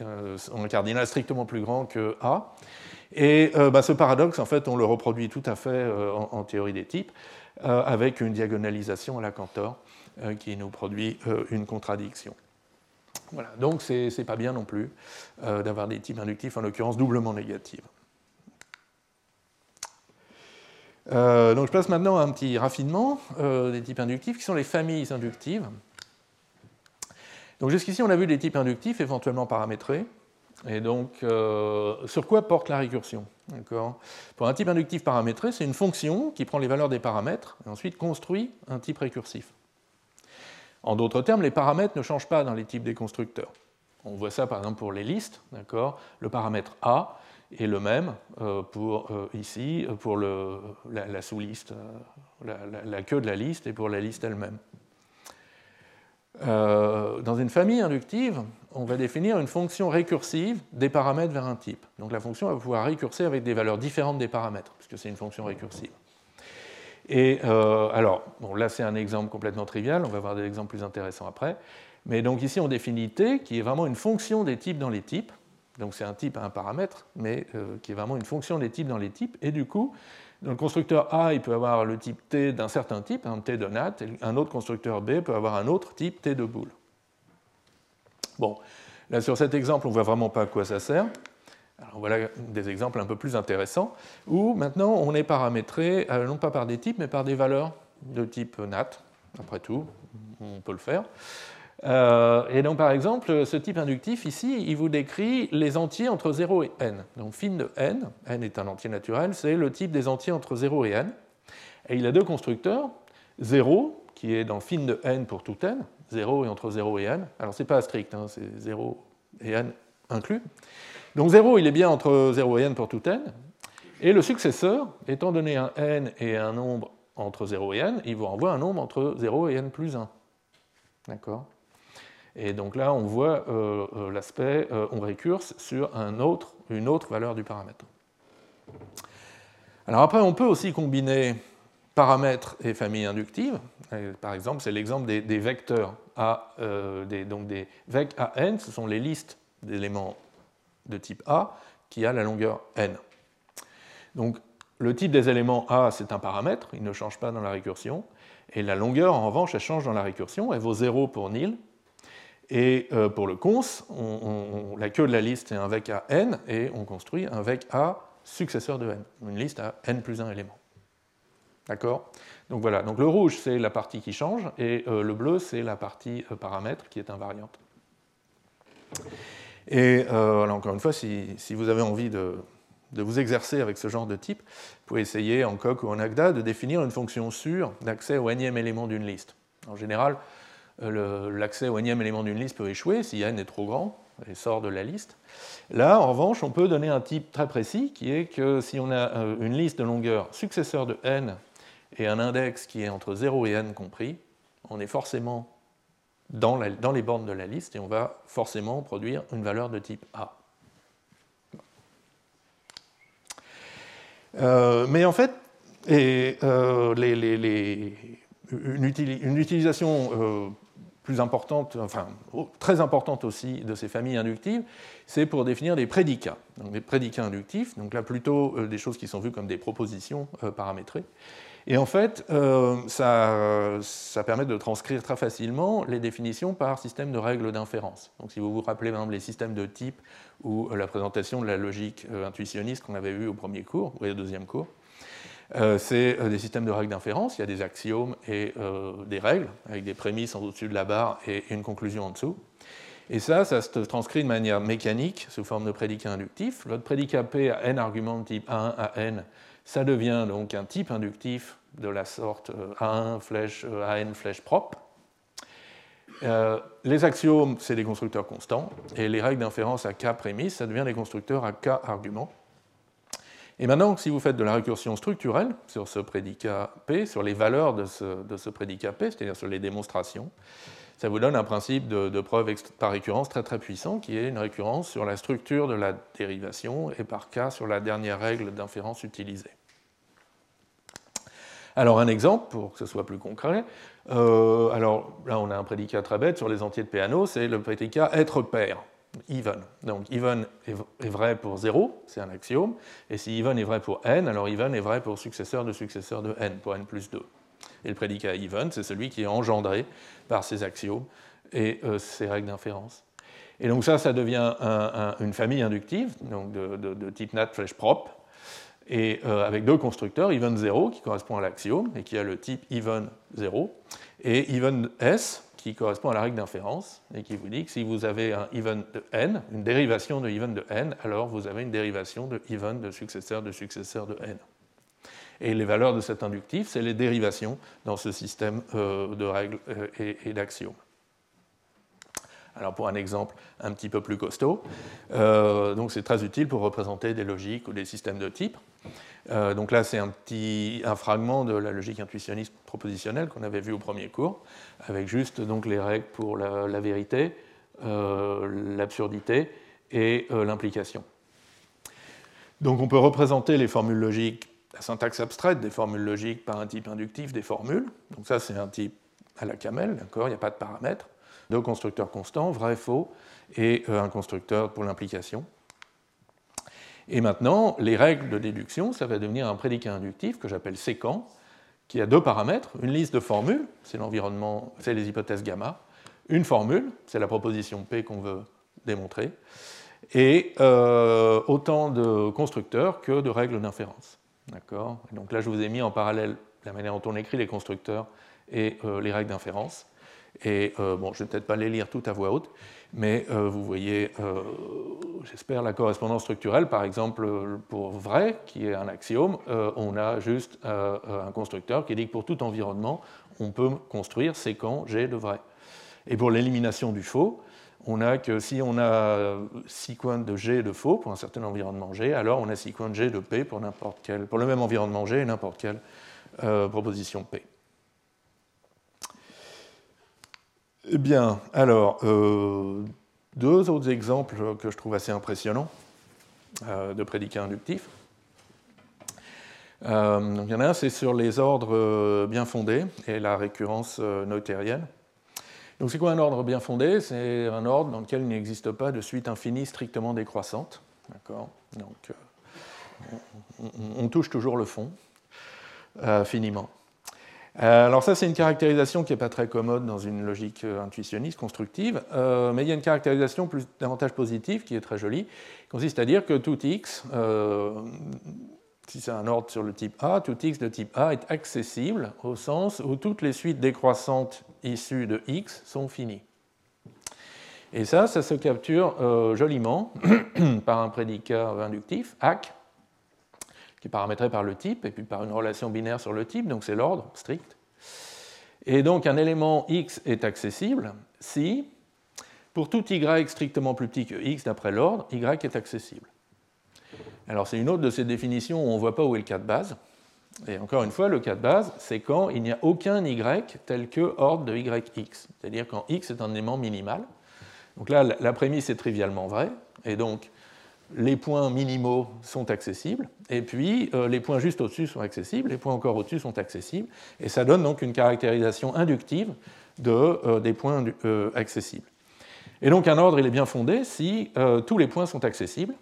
euh, ont un cardinal strictement plus grand que A. Et euh, bah, ce paradoxe, en fait, on le reproduit tout à fait euh, en, théorie des types, avec une diagonalisation à la Cantor qui nous produit une contradiction. Voilà, donc c'est pas bien non plus d'avoir des types inductifs, en l'occurrence doublement négatifs. Euh, donc je passe maintenant à un petit raffinement euh, des types inductifs qui sont les familles inductives. Donc jusqu'ici on a vu des types inductifs éventuellement paramétrés. Et donc euh, sur quoi porte la récursion Pour un type inductif paramétré, c'est une fonction qui prend les valeurs des paramètres et ensuite construit un type récursif. En d'autres termes, les paramètres ne changent pas dans les types des constructeurs. On voit ça par exemple pour les listes. Le paramètre A et le même euh, pour euh, ici, pour la, sous-liste, la, queue de la liste et pour la liste elle-même. dans une famille inductive, on va définir une fonction récursive des paramètres vers un type. Donc la fonction va pouvoir récurser avec des valeurs différentes des paramètres, puisque c'est une fonction récursive. Et alors, bon, là c'est un exemple complètement trivial, on va voir des exemples plus intéressants après. Mais donc ici on définit t, qui est vraiment une fonction des types dans les types, donc c'est un type à un paramètre, mais euh, qui est vraiment une fonction des types dans les types. Et du coup, dans le constructeur A, il peut avoir le type T d'un certain type, un T de NAT, et un autre constructeur B peut avoir un autre type T de boule. Bon, là sur cet exemple, on ne voit vraiment pas à quoi ça sert. Alors voilà des exemples un peu plus intéressants, où maintenant on est paramétré, euh, non pas par des types, mais par des valeurs de type NAT, après tout, on peut le faire. Euh, et donc, par exemple, ce type inductif, ici, il vous décrit les entiers entre 0 et n. Donc, fin de n, n est un entier naturel, c'est le type des entiers entre 0 et n. Et il a deux constructeurs, 0, qui est dans fin de n pour tout n, 0 est entre 0 et n. Alors, ce n'est pas strict, hein, c'est 0 et n inclus. Donc, 0, il est bien entre 0 et n pour tout n. Et le successeur, étant donné un n et un nombre entre 0 et n, il vous renvoie un nombre entre 0 et n plus 1. D'accord? Et donc là, on voit euh, euh, l'aspect, euh, on récurse sur une autre valeur du paramètre. Alors après, on peut aussi combiner paramètres et familles inductives. par exemple, c'est l'exemple des, vecteurs A, donc des vec n, ce sont les listes d'éléments de type A qui a la longueur n. Donc le type des éléments A, c'est un paramètre, il ne change pas dans la récursion. Et la longueur, en revanche, elle change dans la récursion, elle vaut 0 pour nil, et euh, pour le cons, la queue de la liste est un vec à n, et on construit un vec A successeur de n, une liste à n plus 1 élément. D'accord? Donc voilà, donc le rouge c'est la partie qui change, et euh, le bleu c'est la partie euh, paramètre qui est invariante. Et encore une fois, si, vous avez envie de, vous exercer avec ce genre de type, vous pouvez essayer en coq ou en agda de définir une fonction sûre d'accès au énième élément d'une liste. En général, euh, l'accès au énième élément d'une liste peut échouer si n est trop grand et sort de la liste. Là, en revanche, on peut donner un type très précis qui est que si on a euh, une liste de longueur successeur de n et un index qui est entre 0 et n compris, on est forcément dans, les bornes de la liste et on va forcément produire une valeur de type A. Euh, mais en fait, et, une, utilisation plus importante, enfin très importante aussi de ces familles inductives, c'est pour définir des prédicats. Donc des prédicats inductifs, donc là plutôt des choses qui sont vues comme des propositions paramétrées. Et en fait, ça, ça, permet de transcrire très facilement les définitions par système de règles d'inférence. Donc si vous vous rappelez exemple les systèmes de type ou la présentation de la logique intuitionniste qu'on avait vue au premier cours ou au deuxième cours, euh, c'est euh, des systèmes de règles d'inférence. Il y a des axiomes et euh, des règles, avec des prémices au-dessus de la barre et une conclusion en dessous. Et ça, ça se transcrit de manière mécanique sous forme de prédicat inductif. L'autre prédicat P à n arguments de type A1 à n, ça devient donc un type inductif de la sorte A1 flèche AN flèche propre. les axiomes, c'est des constructeurs constants, et les règles d'inférence à K prémices, ça devient des constructeurs à K arguments. Et maintenant, si vous faites de la récursion structurelle sur ce prédicat P, sur les valeurs de ce, prédicat P, c'est-à-dire sur les démonstrations, ça vous donne un principe de, preuve par récurrence très très puissant qui est une récurrence sur la structure de la dérivation et par cas sur la dernière règle d'inférence utilisée. Alors un exemple, pour que ce soit plus concret, euh, alors là on a un prédicat très bête sur les entiers de Peano, c'est le prédicat être pair even. Donc even est vrai pour 0, c'est un axiome, et si even est vrai pour n, alors even est vrai pour successeur de successeur de n, pour n plus 2. Et le prédicat even, c'est celui qui est engendré par ces axiomes et euh, ces règles d'inférence. Et donc ça, ça devient une famille inductive, donc de, type nat flèche propre, et euh, avec deux constructeurs, even 0 qui correspond à l'axiome et qui a le type even 0, et even s qui correspond à la règle d'inférence et qui vous dit que si vous avez un even de n, une dérivation de even de n, alors vous avez une dérivation de even de successeur de successeur de n. Et les valeurs de cet inductif, c'est les dérivations dans ce système euh, de règles euh, et d'axiomes. Alors pour un exemple un petit peu plus costaud, euh, donc c'est très utile pour représenter des logiques ou des systèmes de type. Donc là c'est un petit un fragment de la logique intuitionniste propositionnelle qu'on avait vu au premier cours, avec juste donc les règles pour la, vérité, l'absurdité et l'implication. Donc on peut représenter les formules logiques, la syntaxe abstraite des formules logiques par un type inductif des formules. Donc ça c'est un type à la camel, d'accord, il n'y a pas de paramètres deux constructeurs constants, vrai, faux, et euh, un constructeur pour l'implication. Et maintenant, les règles de déduction, ça va devenir un prédicat inductif que j'appelle séquent, qui a deux paramètres, une liste de formules, c'est l'environnement, c'est les hypothèses gamma, une formule, c'est la proposition P qu'on veut démontrer, et euh, autant de constructeurs que de règles d'inférence. D'accord Donc là, je vous ai mis en parallèle la manière dont on écrit les constructeurs et euh, les règles d'inférence. Et euh, bon, je ne vais peut-être pas les lire tout à voix haute, mais euh, vous voyez, j'espère, la correspondance structurelle. Par exemple, pour vrai, qui est un axiome, on a juste un constructeur qui dit que pour tout environnement, on peut construire séquent G de vrai. Et pour l'élimination du faux, on a que si on a séquent de G de faux pour un certain environnement G, alors on a séquent G de P pour, quel, pour le même environnement G et n'importe quelle proposition P. Eh bien, alors, euh, deux autres exemples que je trouve assez impressionnants euh, de prédicats inductifs. Euh, il y en a un, c'est sur les ordres bien fondés et la récurrence notérienne. Donc, c'est quoi un ordre bien fondé? C'est un ordre dans lequel il n'existe pas de suite infinie strictement décroissante. D'accord? Donc, on, touche toujours le fond, finiment. Euh, alors ça, c'est une caractérisation qui n'est pas très commode dans une logique euh, intuitionniste, constructive, euh, mais il y a une caractérisation plus davantage positive qui est très jolie, qui consiste à dire que tout x, si c'est un ordre sur le type A, tout x de type A est accessible au sens où toutes les suites décroissantes issues de x sont finies. Et ça, ça se capture joliment par un prédicat inductif, ACK, qui est paramétré par le type, et puis par une relation binaire sur le type, donc c'est l'ordre strict. Et donc un élément x est accessible si, pour tout y strictement plus petit que x d'après l'ordre, y est accessible. Alors c'est une autre de ces définitions où on ne voit pas où est le cas de base. Et encore une fois, le cas de base, c'est quand il n'y a aucun y tel que ordre de yx, c'est-à-dire quand x est un élément minimal. Donc là, la prémisse est trivialement vraie, et donc les points minimaux sont accessibles, et puis euh, les points juste au-dessus sont accessibles, les points encore au-dessus sont accessibles, et ça donne donc une caractérisation inductive euh, des points euh, accessibles. Et donc un ordre il est bien fondé si tous les points sont accessibles.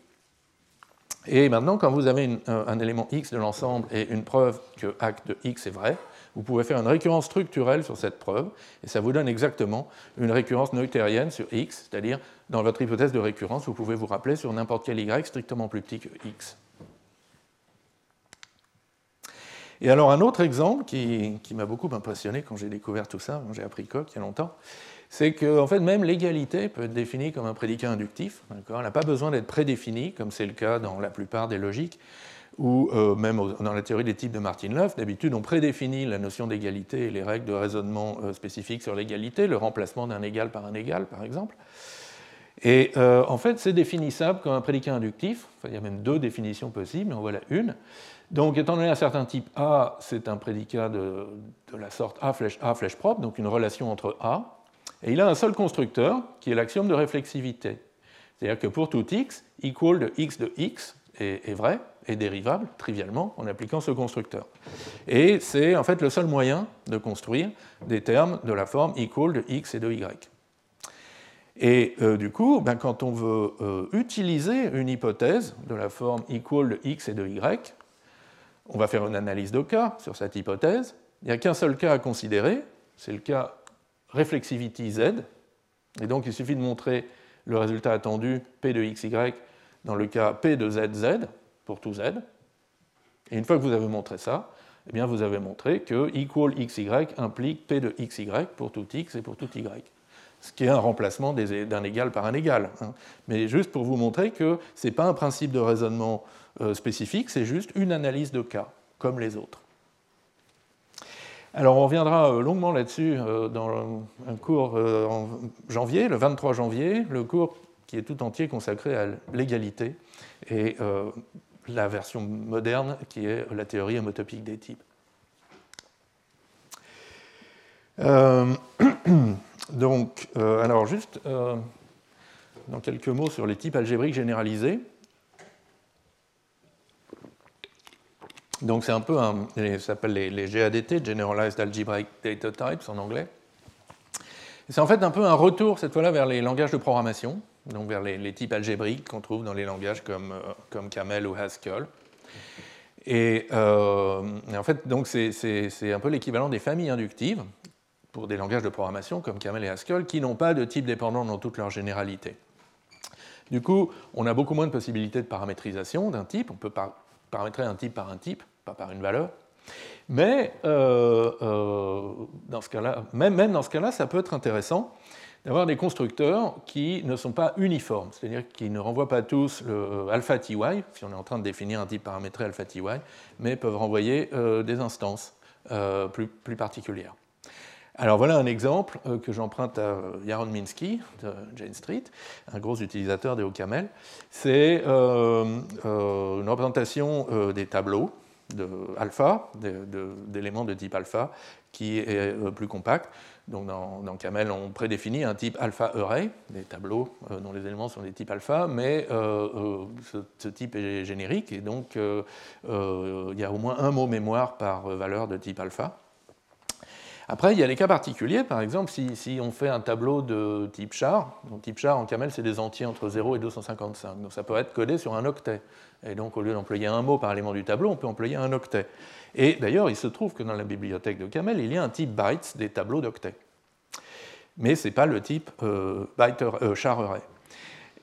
Et maintenant, quand vous avez un élément x de l'ensemble et une preuve que acte de x est vrai, vous pouvez faire une récurrence structurelle sur cette preuve, et ça vous donne exactement une récurrence noethérienne sur x, c'est-à-dire dans votre hypothèse de récurrence, vous pouvez vous rappeler sur n'importe quel y strictement plus petit que x. Et alors un autre exemple qui, m'a beaucoup impressionné quand j'ai découvert tout ça, j'ai appris Coq il y a longtemps, c'est que en fait, même l'égalité peut être définie comme un prédicat inductif. Elle n'a pas besoin d'être prédéfinie, comme c'est le cas dans la plupart des logiques ou euh, même dans la théorie des types de Martin-Löf, d'habitude on prédéfinit la notion d'égalité et les règles de raisonnement euh, spécifiques sur l'égalité, le remplacement d'un égal par un égal par exemple. Et euh, en fait c'est définissable comme un prédicat inductif, il y a même deux définitions possibles, mais en voilà une. Donc étant donné un certain type A, c'est un prédicat de, de, la sorte A flèche A flèche propre, donc une relation entre A, et il a un seul constructeur qui est l'axiome de réflexivité. C'est-à-dire que pour tout x, equal de x de x est, vrai, est dérivable, trivialement, en appliquant ce constructeur. Et c'est en fait le seul moyen de construire des termes de la forme equal de x et de y. Et euh, du coup, ben, quand on veut euh, utiliser une hypothèse de la forme equal de x et de y, on va faire une analyse de cas sur cette hypothèse. Il n'y a qu'un seul cas à considérer, c'est le cas reflexivity z. Et donc il suffit de montrer le résultat attendu p de xy dans le cas p de zz, pour tout z. Et une fois que vous avez montré ça, eh bien vous avez montré que equal xy implique p de xy pour tout x et pour tout y. Ce qui est un remplacement d'un égal par un égal. Hein. Mais juste pour vous montrer que ce n'est pas un principe de raisonnement euh, spécifique, c'est juste une analyse de cas, comme les autres. Alors on reviendra euh, longuement là-dessus euh, dans un cours en janvier, le 23 janvier, le cours qui est tout entier consacré à l'égalité et la version moderne qui est la théorie homotopique des types. Euh, donc, euh, alors juste euh, dans quelques mots sur les types algébriques généralisés. Donc c'est un peu un, ça s'appelle les, GADT, Generalized Algebraic Data Types en anglais. C'est en fait un peu un retour cette fois-là vers les langages de programmation donc vers les, types algébriques qu'on trouve dans les langages comme, euh, comme Camel ou Haskell. Et, euh, en fait, donc c'est un peu l'équivalent des familles inductives pour des langages de programmation comme Camel et Haskell qui n'ont pas de type dépendant dans toute leur généralité. Du coup, on a beaucoup moins de possibilités de paramétrisation d'un type. On peut paramétrer un type par un type, pas par une valeur. Mais euh, dans ce cas-là, même, dans ce cas-là, ça peut être intéressant d'avoir des constructeurs qui ne sont pas uniformes, c'est-à-dire qui ne renvoient pas tous le euh, alpha ty, si on est en train de définir un type paramétré alpha ty, mais peuvent renvoyer euh, des instances euh, plus, plus, particulières. Alors voilà un exemple que j'emprunte à Yaron Minsky de Jane Street, un gros utilisateur des OCaml. C'est une représentation des tableaux de alpha, d'éléments de, type alpha, qui est plus compact. Donc dans, Camel, on prédéfinit un type alpha array, des tableaux euh, dont les éléments sont des types alpha, mais euh, euh, ce, type est générique et donc il y a au moins un mot mémoire par valeur de type alpha. Après, il y a les cas particuliers, par exemple, si, on fait un tableau de type char, donc type char en camel, c'est des entiers entre 0 et 255, donc ça peut être codé sur un octet. Et donc, au lieu d'employer un mot par élément du tableau, on peut employer un octet. Et d'ailleurs, il se trouve que dans la bibliothèque de Camel, il y a un type bytes des tableaux d'octets. Mais ce n'est pas le type euh, byte, euh, char array.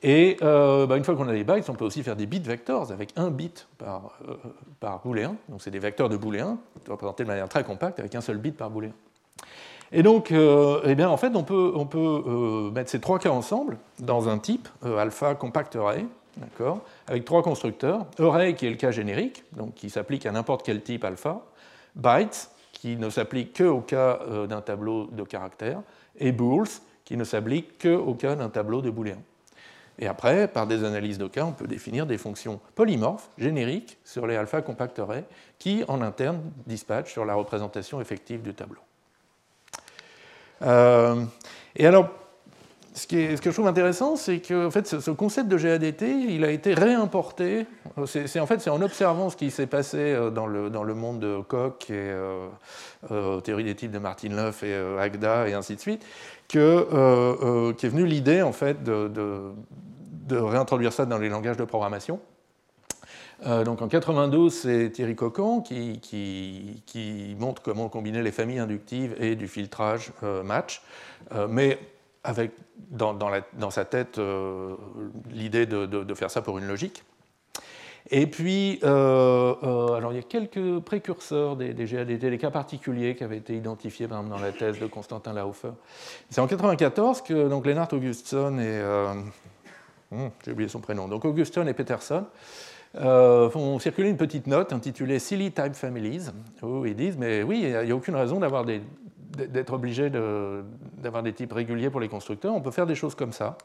Et euh, bah, une fois qu'on a des bytes, on peut aussi faire des bits vectors avec un bit par, par booléen. Donc c'est des vecteurs de booléen, représentés de manière très compacte avec un seul bit par booléen. Et donc, eh bien, en fait, on peut, peut mettre ces trois cas ensemble dans un type alpha compact array, d'accord, avec trois constructeurs. Array qui est le cas générique, donc qui s'applique à n'importe quel type alpha. Bytes qui ne s'applique qu'au cas euh, d'un tableau de caractères. Et bools qui ne s'applique qu'au cas d'un tableau de booléens. Et après, par des analyses de cas, on peut définir des fonctions polymorphes, génériques, sur les alpha compact qui, en interne, dispatchent sur la représentation effective du tableau. Euh, et alors, ce, que je trouve intéressant, c'est que fait, ce, concept de GADT, il a été réimporté. C'est, en fait, c'est en observant ce qui s'est passé euh, dans le, dans le monde de Koch et euh, euh, théorie des types de Martin Löf et Agda et ainsi de suite, que, qu'est venue l'idée en fait de, de, réintroduire ça dans les langages de programmation. Donc en 92, c'est Thierry Coquan qui, montre comment combiner les familles inductives et du filtrage match. mais avec dans, dans, sa tête euh, l'idée de, faire ça pour une logique. Et puis, euh, euh, alors il y a quelques précurseurs des, GADT, des cas particuliers qui avaient été identifiés par dans la thèse de Constantin Laufer. C'est en 1994 que donc, Lennart Augustsson et hmm, j'ai oublié son prénom, donc Augustsson et Peterson font circuler une petite note intitulée Silly Type Families, où ils disent Mais oui, il n'y a, aucune raison d'être obligé d'avoir des types réguliers pour les constructeurs. On peut faire des choses comme ça.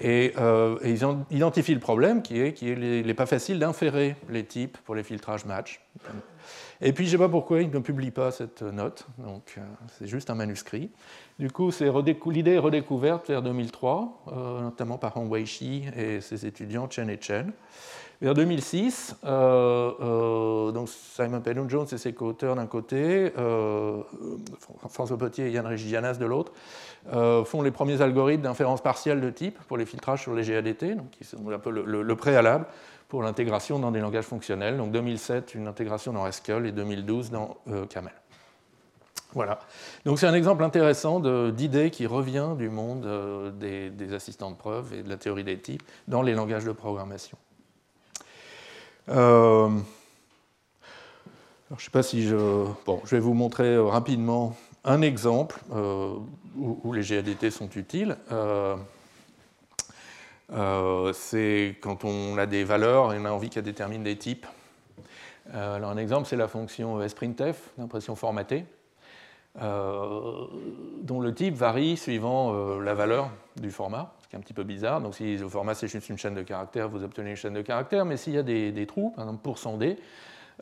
Et, euh, ils identifient le problème qui est qu'il n'est pas facile d'inférer les types pour les filtrages match. Et puis je ne sais pas pourquoi ils ne publient pas cette note, donc euh, c'est juste un manuscrit. Du coup, l'idée est redécouverte vers 2003, euh, notamment par Hong Wei-Shi et ses étudiants Chen et Chen. Vers 2006, euh, euh, donc Simon Pennell Jones et ses co-auteurs d'un côté, euh, François Potier et Yann Régianas de l'autre, font les premiers algorithmes d'inférence partielle de type pour les filtrages sur les GADT, donc qui sont un peu le, préalable pour l'intégration dans des langages fonctionnels. Donc 2007, une intégration dans Haskell et 2012 dans Camel. Voilà. Donc c'est un exemple intéressant d'idée qui revient du monde des, des, assistants de preuve et de la théorie des types dans les langages de programmation. Euh, je sais pas si je... Bon, je vais vous montrer euh, rapidement un exemple euh, où, les GADT sont utiles. c'est quand on a des valeurs et on a envie qu'elles déterminent des types. alors un exemple, c'est la fonction sprintf, d'impression formatée, dont le type varie suivant la valeur du format un petit peu bizarre. Donc si le format c'est juste une chaîne de caractères, vous obtenez une chaîne de caractères, mais s'il y a des, trous, par exemple pour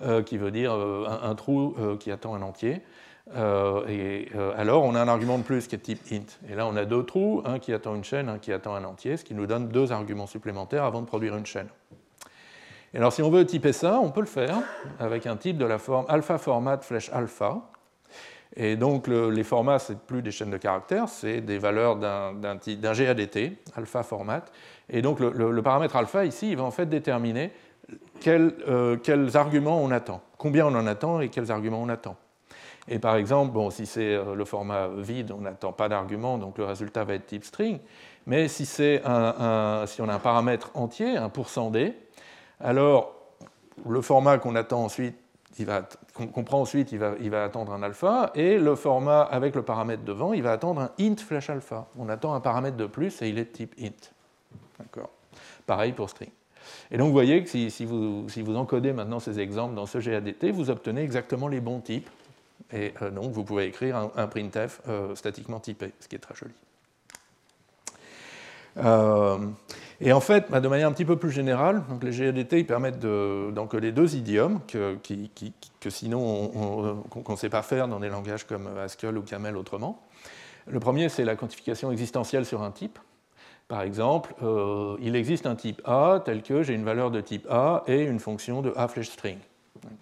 euh, qui veut dire euh, un, trou euh, qui attend un entier, et alors on a un argument de plus qui est type int. Et là on a deux trous, un qui attend une chaîne, un qui attend un entier, ce qui nous donne deux arguments supplémentaires avant de produire une chaîne. Et alors si on veut typer ça, on peut le faire avec un type de la forme alpha format flèche alpha, et donc les formats, ce n'est plus des chaînes de caractères, c'est des valeurs d'un GADT, alpha format. Et donc le, paramètre alpha ici, il va en fait déterminer euh, quels arguments on attend, combien on en attend et quels arguments on attend. Et par exemple, bon, si c'est euh, le format vide, on n'attend pas d'argument, donc le résultat va être type string. Mais si, un, si on a un paramètre entier, un %d, alors le format qu'on attend ensuite il va, qu'on prend ensuite, il va, attendre un alpha, et le format avec le paramètre devant, il va attendre un int flash alpha. On attend un paramètre de plus et il est de type int. D'accord? Pareil pour string. Et donc vous voyez que si, vous, si, vous, encodez maintenant ces exemples dans ce GADT, vous obtenez exactement les bons types. Et euh, donc vous pouvez écrire un, printf euh, statiquement typé, ce qui est très joli. Euh, et en fait, bah, de manière un petit peu plus générale, les GADT permettent d'encoder deux idiomes que, sinon on ne sait pas faire dans des langages comme Haskell ou Camel autrement. Le premier, c'est la quantification existentielle sur un type. Par exemple, euh, il existe un type A tel que j'ai une valeur de type A et une fonction de A flèche string.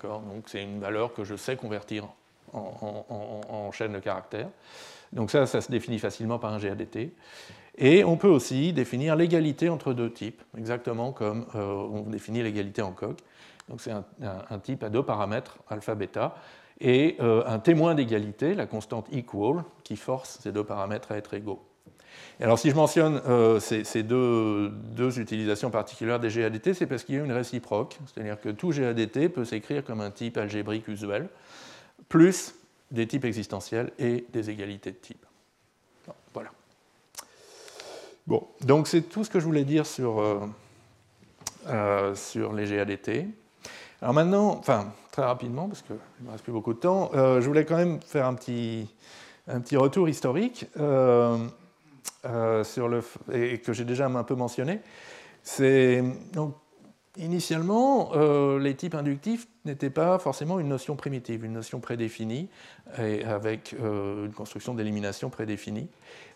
Donc c'est une valeur que je sais convertir en, en, chaîne de caractères. Donc ça, ça se définit facilement par un GADT. Et on peut aussi définir l'égalité entre deux types, exactement comme euh, on définit l'égalité en coq. Donc c'est un, type à deux paramètres, alpha, bêta, et euh, un témoin d'égalité, la constante equal, qui force ces deux paramètres à être égaux. Alors si je mentionne euh, ces, deux, deux, utilisations particulières des GADT, c'est parce qu'il y a une réciproque, c'est-à-dire que tout GADT peut s'écrire comme un type algébrique usuel, plus des types existentiels et des égalités de type. Voilà. Bon, donc c'est tout ce que je voulais dire sur, euh, euh, sur les GADT. Alors maintenant, enfin très rapidement, parce qu'il ne me reste plus beaucoup de temps, euh, je voulais quand même faire un petit, un petit retour historique sur le, et que j'ai déjà un peu mentionné. C'est Initialement, euh, les types inductifs n'étaient pas forcément une notion primitive, une notion prédéfinie, et avec euh, une construction d'élimination prédéfinie,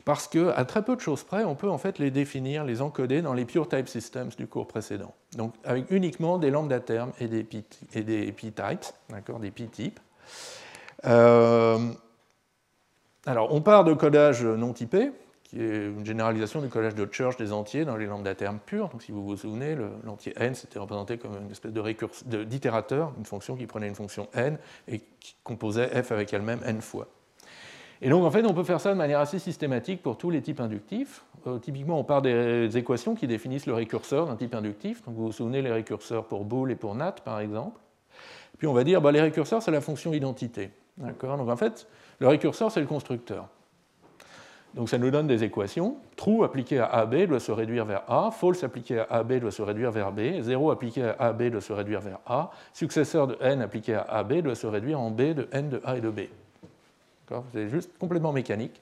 parce qu'à très peu de choses près, on peut en fait les définir, les encoder dans les pure type systems du cours précédent. Donc avec uniquement des lambda termes et des p-types, d'accord, des p-types. Euh, alors on part de codage non typé, qui est une généralisation du collage de Church des entiers dans les lambda termes purs. Donc, si vous vous souvenez, l'entier n c'était représenté comme une espèce de d'itérateur, une fonction qui prenait une fonction n et qui composait f avec elle-même n fois. Et donc, en fait, on peut faire ça de manière assez systématique pour tous les types inductifs. Euh, typiquement, on part des équations qui définissent le récurseur d'un type inductif. Donc, vous vous souvenez les récurseurs pour boole et pour nat, par exemple. Puis, on va dire, bah, les récurseurs, c'est la fonction identité. D'accord? Donc, en fait, le récurseur, c'est le constructeur. Donc ça nous donne des équations. True appliqué à AB doit se réduire vers A, false appliqué à AB doit se réduire vers B, 0 appliqué à AB doit se réduire vers A, successeur de n appliqué à AB doit se réduire en B de n de A et de B. C'est juste complètement mécanique.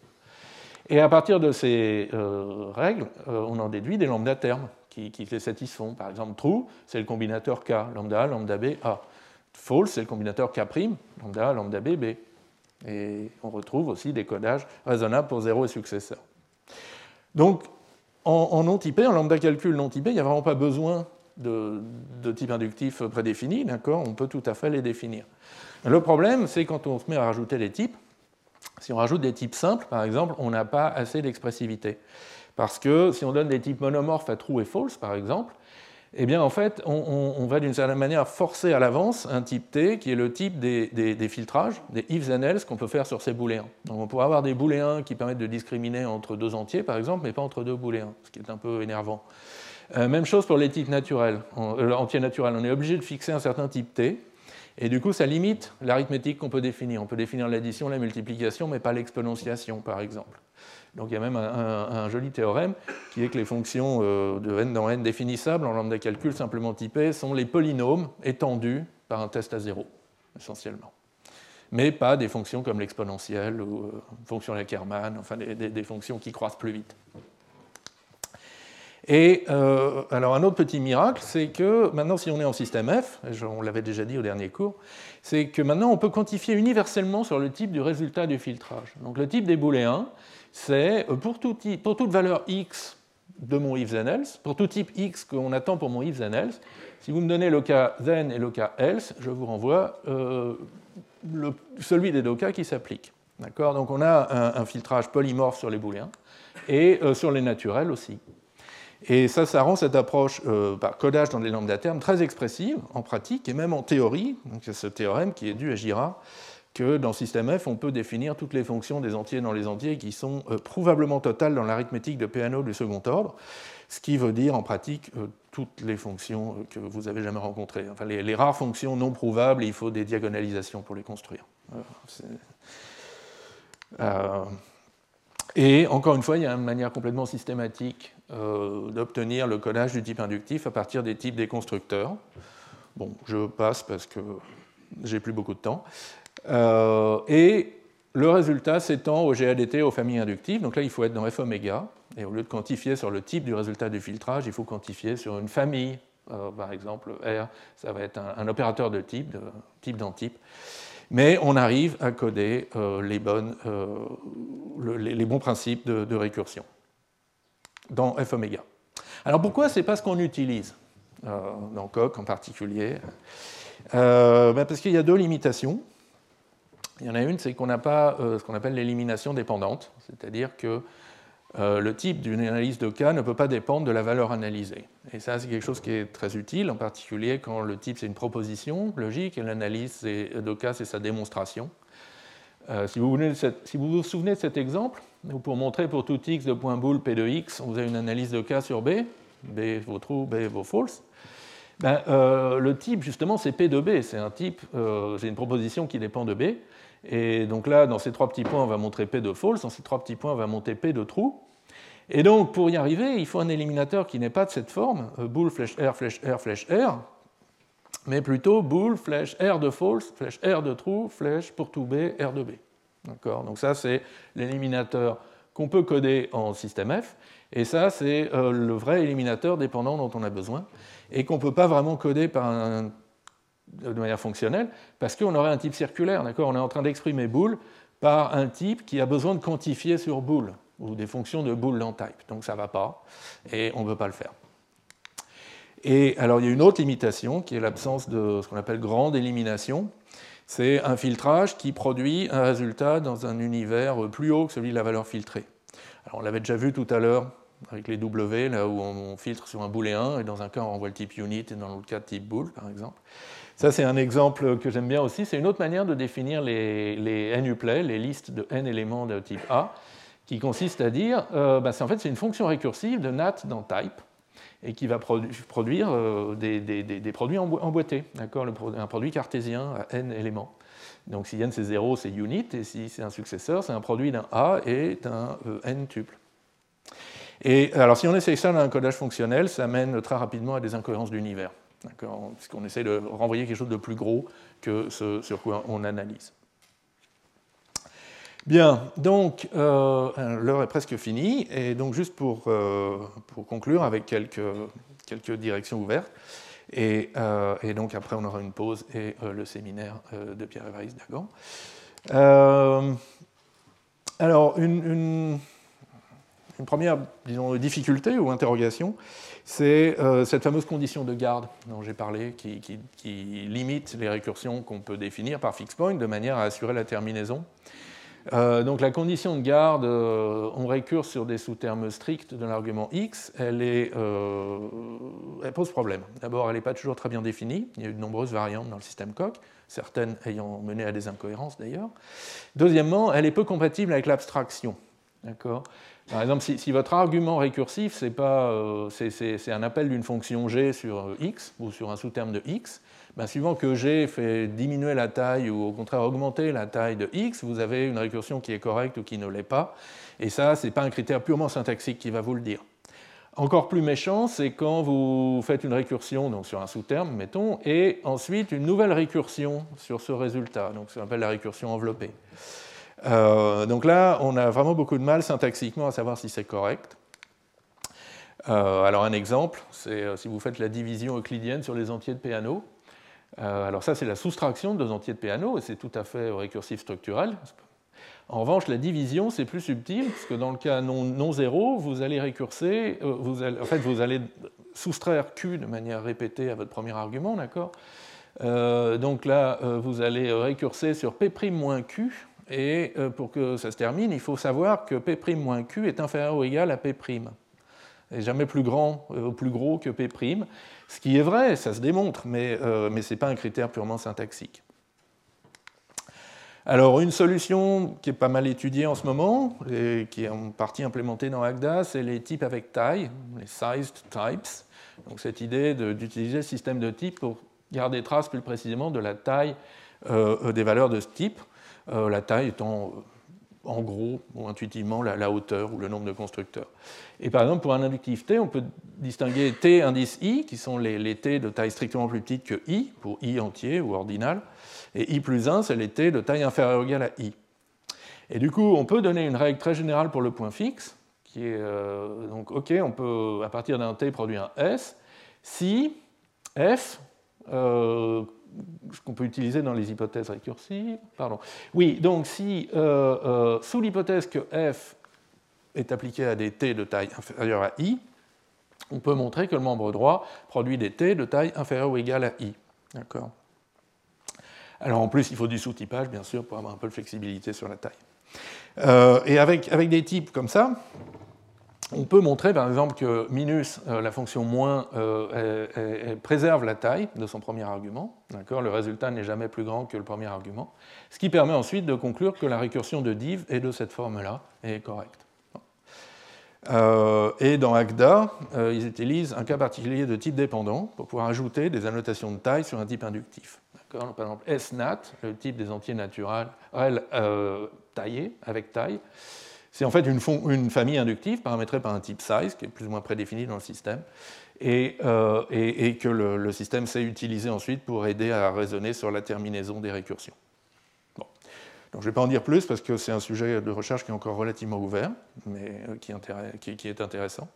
Et à partir de ces euh, règles, euh, on en déduit des lambda termes qui, qui les satisfont. Par exemple, true, c'est le combinateur K, lambda A, lambda B, A. False, c'est le combinateur K', lambda A, lambda B, B. Et on retrouve aussi des codages raisonnables pour zéro et successeur. Donc, en, non typé, en lambda calcul non typé, il n'y a vraiment pas besoin de, type inductif prédéfini, d'accord? On peut tout à fait les définir. Le problème, c'est quand on se met à rajouter des types, si on rajoute des types simples, par exemple, on n'a pas assez d'expressivité. Parce que si on donne des types monomorphes à true et false, par exemple, eh bien, en fait, on, va d'une certaine manière forcer à l'avance un type T qui est le type des, filtrages, des ifs and else qu'on peut faire sur ces booléens. Donc, on pourrait avoir des booléens qui permettent de discriminer entre deux entiers, par exemple, mais pas entre deux booléens, ce qui est un peu énervant. Euh, même chose pour les types naturels, euh, entiers. On est obligé de fixer un certain type T, et du coup, ça limite l'arithmétique qu'on peut définir. On peut définir l'addition, la multiplication, mais pas l'exponentiation, par exemple. Donc il y a même un, joli théorème qui est que les fonctions euh, de n dans n définissables en lambda calcul simplement typées sont les polynômes étendus par un test à zéro, essentiellement. Mais pas des fonctions comme l'exponentielle ou euh, fonction Ackermann, enfin des, fonctions qui croissent plus vite. Et euh, alors un autre petit miracle, c'est que maintenant si on est en système F, on l'avait déjà dit au dernier cours, c'est que maintenant on peut quantifier universellement sur le type du résultat du filtrage. Donc le type des booléens, c'est euh, pour, toute valeur x de mon if then else, pour tout type x qu'on attend pour mon if then else, si vous me donnez le cas then et le cas else, je vous renvoie euh, celui des deux cas qui s'applique. D'accord? Donc on a un, filtrage polymorphe sur les booléens et euh, sur les naturels aussi. Et ça, ça rend cette approche par codage dans les lambda termes très expressive en pratique et même en théorie. Donc c'est ce théorème qui est dû à Gira que dans système F, on peut définir toutes les fonctions des entiers dans les entiers qui sont euh, prouvablement totales dans l'arithmétique de Peano du second ordre, ce qui veut dire en pratique euh, toutes les fonctions euh, que vous avez jamais rencontrées. Les, rares fonctions non prouvables, il faut des diagonalisations pour les construire. et encore une fois, il y a une manière complètement systématique d'obtenir le codage du type inductif à partir des types des constructeurs. Bon, je passe parce que j'ai plus beaucoup de temps. Euh, et le résultat s'étend au GADT aux familles inductives. Donc là, il faut être dans F oméga. Et au lieu de quantifier sur le type du résultat du filtrage, il faut quantifier sur une famille. Euh, par exemple, R, ça va être un, opérateur de type, type dans type. Mais on arrive à coder euh, les, bons principes de, récursion dans F oméga. Alors pourquoi c'est pas ce qu'on utilise dans Coq en particulier? Ben Parce qu'il y a deux limitations. Il y en a une, c'est qu'on n'a pas euh, ce qu'on appelle l'élimination dépendante, c'est-à-dire que euh, le type d'une analyse de cas ne peut pas dépendre de la valeur analysée. Et ça, c'est quelque chose qui est très utile, en particulier quand le type, c'est une proposition logique et l'analyse de cas, c'est sa démonstration. Euh, si, vous vous, souvenez de cet exemple, pour montrer pour tout x de point boule p de x, on faisait une analyse de cas sur b, b vaut true, b vaut false. Ben, le type, justement, c'est p de b. C'est un type, c'est une proposition qui dépend de b. Et donc là, dans ces trois petits points, on va montrer P de false, dans ces trois petits points, on va monter P de true. Et donc, pour y arriver, il faut un éliminateur qui n'est pas de cette forme, euh, bool, flèche R, flèche R, flèche R, mais plutôt bool, flèche R de false, flèche R de true, flèche pour tout B, R de B. D'accord? Donc ça, c'est l'éliminateur qu'on peut coder en système F. Et ça, c'est le vrai éliminateur dépendant dont on a besoin, et qu'on ne peut pas vraiment coder par de manière fonctionnelle, parce qu'on aurait un type circulaire. On est en train d'exprimer bool par un type qui a besoin de quantifier sur bool, ou des fonctions de bool dans type. Donc ça ne va pas, et on ne peut pas le faire. Et alors il y a une autre limitation qui est l'absence de ce qu'on appelle grande élimination. C'est un filtrage qui produit un résultat dans un univers plus haut que celui de la valeur filtrée. Alors on l'avait déjà vu tout à l'heure avec les W, là où on filtre sur un booléen, et dans un cas on renvoie le type unit, et dans l'autre cas type bool, par exemple. Ça, c'est un exemple que j'aime bien aussi. C'est une autre manière de définir les, les NUPLAY, les listes de n éléments de type A, qui consiste à dire, euh, bah, en fait, c'est une fonction récursive de NAT dans type et qui va produire euh, des, produits emboîtés, un produit cartésien à n éléments. Donc si n c'est 0, c'est unit, et si c'est un successeur, c'est un produit d'un A et d'un euh, n tuple. Et alors si on essaye ça dans un codage fonctionnel, ça mène très rapidement à des incohérences d'univers, puisqu'on essaie de renvoyer quelque chose de plus gros que ce sur quoi on analyse. Bien, donc euh, l'heure est presque finie, et donc juste pour, euh, pour conclure avec quelques, quelques directions ouvertes, et, euh, donc après on aura une pause et le séminaire de Pierre-Évariste Dagan. alors, une, première disons, difficulté ou interrogation, c'est cette fameuse condition de garde dont j'ai parlé, qui, limite les récursions qu'on peut définir par fixed point de manière à assurer la terminaison. Euh, donc la condition de garde, euh, on récurse sur des sous-termes stricts de l'argument x, elle, euh, elle, pose problème. D'abord, elle n'est pas toujours très bien définie, il y a eu de nombreuses variantes dans le système Coq, certaines ayant mené à des incohérences d'ailleurs. Deuxièmement, elle est peu compatible avec l'abstraction. Par exemple, si, votre argument récursif, c'est un appel d'une fonction g sur x ou sur un sous-terme de x, ben, suivant que g fait diminuer la taille ou au contraire augmenter la taille de x, vous avez une récursion qui est correcte ou qui ne l'est pas. Et ça, ce n'est pas un critère purement syntaxique qui va vous le dire. Encore plus méchant, c'est quand vous faites une récursion donc sur un sous-terme, mettons, et ensuite une nouvelle récursion sur ce résultat, donc ce qu'on appelle la récursion enveloppée. Euh, donc là, on a vraiment beaucoup de mal syntaxiquement à savoir si c'est correct. Euh, alors un exemple, c'est euh, si vous faites la division euclidienne sur les entiers de Peano, alors ça, c'est la soustraction de deux entiers de Peano, et c'est tout à fait récursif structurel. En revanche, la division, c'est plus subtil, parce que dans le cas non, zéro, vous allez récurser, en fait, vous allez soustraire Q de manière répétée à votre premier argument, d'accord? Donc là, vous allez récurser sur P' moins Q, et pour que ça se termine, il faut savoir que P' moins Q est inférieur ou égal à P' n'est jamais plus grand ou plus gros que P'. Ce qui est vrai, ça se démontre, mais, euh, ce n'est pas un critère purement syntaxique. Alors, une solution qui est pas mal étudiée en ce moment, et qui est en partie implémentée dans Agda, c'est les types avec taille, les sized types. Donc, cette idée d'utiliser le système de types pour garder trace plus précisément de la taille euh, des valeurs de ce type, euh, la taille étant en gros ou intuitivement la, hauteur ou le nombre de constructeurs. Et par exemple, pour un inductif T, on peut distinguer T indice I, qui sont les, T de taille strictement plus petite que I, pour I entier ou ordinal, et I plus 1, c'est les T de taille inférieure ou égale à I. Et du coup, on peut donner une règle très générale pour le point fixe, qui est euh, donc, OK, on peut, à partir d'un T, produire un S, si F euh, qu'on peut utiliser dans les hypothèses récursives. Pardon. Oui, donc si, euh, euh, sous l'hypothèse que f est appliqué à des t de taille inférieure à i, on peut montrer que le membre droit produit des t de taille inférieure ou égale à i. D'accord Alors en plus, il faut du sous-typage, bien sûr, pour avoir un peu de flexibilité sur la taille. Euh, et avec, avec des types comme ça, on peut montrer par exemple que minus, euh, la fonction moins, euh, préserve la taille de son premier argument. Le résultat n'est jamais plus grand que le premier argument. Ce qui permet ensuite de conclure que la récursion de div est de cette forme-là et est correcte. Euh, et dans Agda, ils utilisent un cas particulier de type dépendant pour pouvoir ajouter des annotations de taille sur un type inductif. Par exemple, SNAT, le type des entiers naturels taillés, avec taille, c'est en fait une, famille inductive paramétrée par un type size, qui est plus ou moins prédéfini dans le système, et, euh, que le, système sait utiliser ensuite pour aider à raisonner sur la terminaison des récursions. je ne vais pas en dire plus parce que c'est un sujet de recherche qui est encore relativement ouvert, mais euh, qui, est intéressant.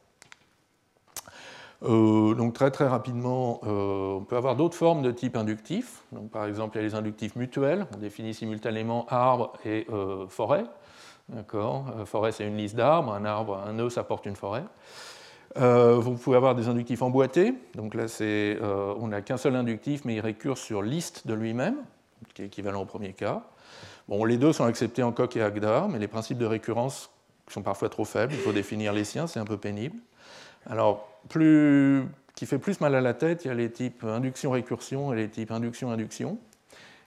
Euh, donc très très rapidement, on peut avoir d'autres formes de type inductif. Donc, par exemple, il y a les inductifs mutuels. On définit simultanément arbre et forêt. D'accord Forêt, c'est une liste d'arbres. Un arbre, un nœud, ça porte une forêt. vous pouvez avoir des inductifs emboîtés. Donc là, on n'a qu'un seul inductif, mais il récurre sur liste de lui-même, qui est équivalent au premier cas. Bon, les deux sont acceptés en coq et Agda, mais les principes de récurrence sont parfois trop faibles. Il faut définir les siens, c'est un peu pénible. Alors, plus, qui fait plus mal à la tête, il y a les types induction-récursion et les types induction-induction.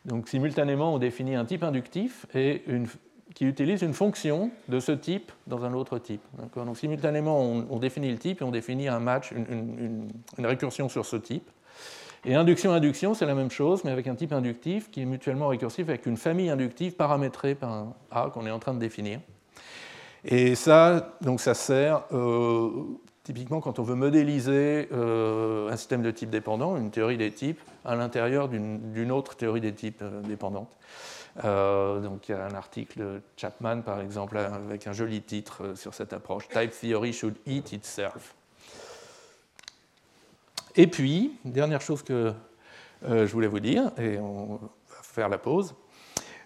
Donc, simultanément, on définit un type inductif et une, qui utilise une fonction de ce type dans un autre type. Donc, simultanément, on, définit le type et on définit un match, une récursion sur ce type. Et induction-induction, c'est la même chose, mais avec un type inductif qui est mutuellement récursif avec une famille inductive paramétrée par un A qu'on est en train de définir. Et ça, donc ça sert euh, typiquement quand on veut modéliser euh, un système de type dépendant, une théorie des types, à l'intérieur d'une autre théorie des types euh, dépendante. Donc il y a un article de Chapman, par exemple, avec un joli titre sur cette approche, Type Theory Should Eat Itself. Et puis, dernière chose que euh, je voulais vous dire, et on va faire la pause.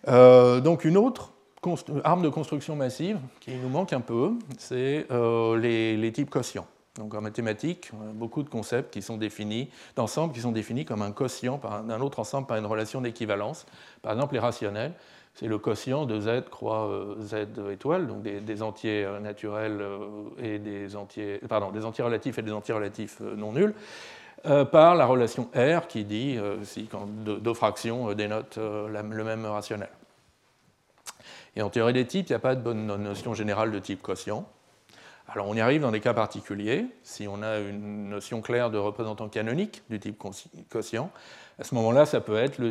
Euh, donc une autre arme de construction massive qui nous manque un peu, c'est euh, les, types quotients. Donc en mathématiques, beaucoup de concepts qui sont définis, d'ensembles qui sont définis comme un quotient d'un autre ensemble par une relation d'équivalence. Par exemple, les rationnels, c'est le quotient de z croix z étoile, donc des, entiers naturels et des entiers, pardon, des entiers relatifs et des entiers relatifs non nuls. Euh, par la relation R qui dit euh, si quand deux, fractions euh, dénotent le même rationnel. Et en théorie des types, il n'y a pas de bonne notion générale de type quotient. Alors on y arrive dans des cas particuliers. Si on a une notion claire de représentant canonique du type quotient, à ce moment-là, ça peut être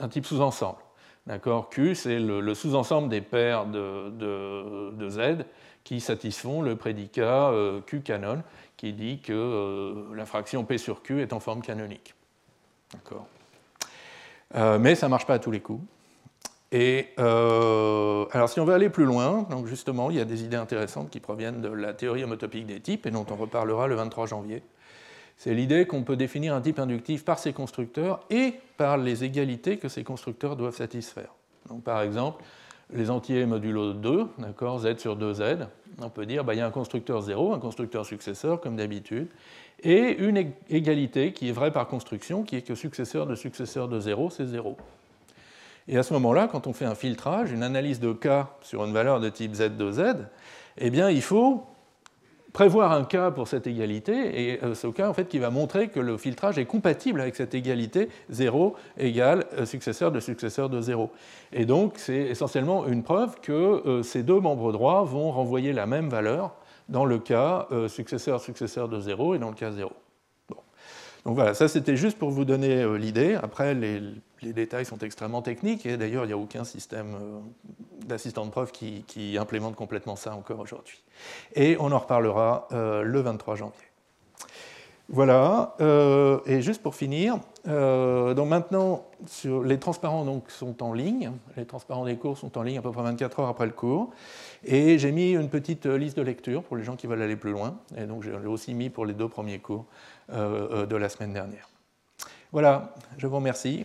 un type sous-ensemble. D'accord? Q, c'est le, sous-ensemble des paires de, Z qui satisfont le prédicat Q canon qui dit que euh, la fraction P sur Q est en forme canonique. Euh, mais ça ne marche pas à tous les coups. Et euh, alors, si on veut aller plus loin, donc justement, il y a des idées intéressantes qui proviennent de la théorie homotopique des types et dont on reparlera le 23 janvier. C'est l'idée qu'on peut définir un type inductif par ses constructeurs et par les égalités que ces constructeurs doivent satisfaire. Donc, par exemple, les entiers modulo 2, d'accord, z sur 2z, on peut dire bah, il y a un constructeur 0, un constructeur successeur comme d'habitude, et une égalité qui est vraie par construction, qui est que successeur de successeur de 0, c'est 0. Et à ce moment-là, quand on fait un filtrage, une analyse de k sur une valeur de type z de z, eh bien il faut prévoir un cas pour cette égalité, et euh, ce cas en fait, qui va montrer que le filtrage est compatible avec cette égalité 0 égale euh, successeur de successeur de 0. Et donc c'est essentiellement une preuve que euh, ces deux membres droits vont renvoyer la même valeur dans le cas successeur successeur de 0 et dans le cas 0. Donc voilà, ça c'était juste pour vous donner l'idée. Après, les, les détails sont extrêmement techniques et d'ailleurs il n'y a aucun système euh, d'assistant de preuve qui, implémente complètement ça encore aujourd'hui. Et on en reparlera euh, le 23 janvier. Voilà, euh, et juste pour finir, donc maintenant les transparents sont en ligne, les transparents des cours sont en ligne à peu près 24 heures après le cours, et j'ai mis une petite liste de lecture pour les gens qui veulent aller plus loin, et donc j'ai aussi mis pour les deux premiers cours de la semaine dernière. Voilà, je vous remercie.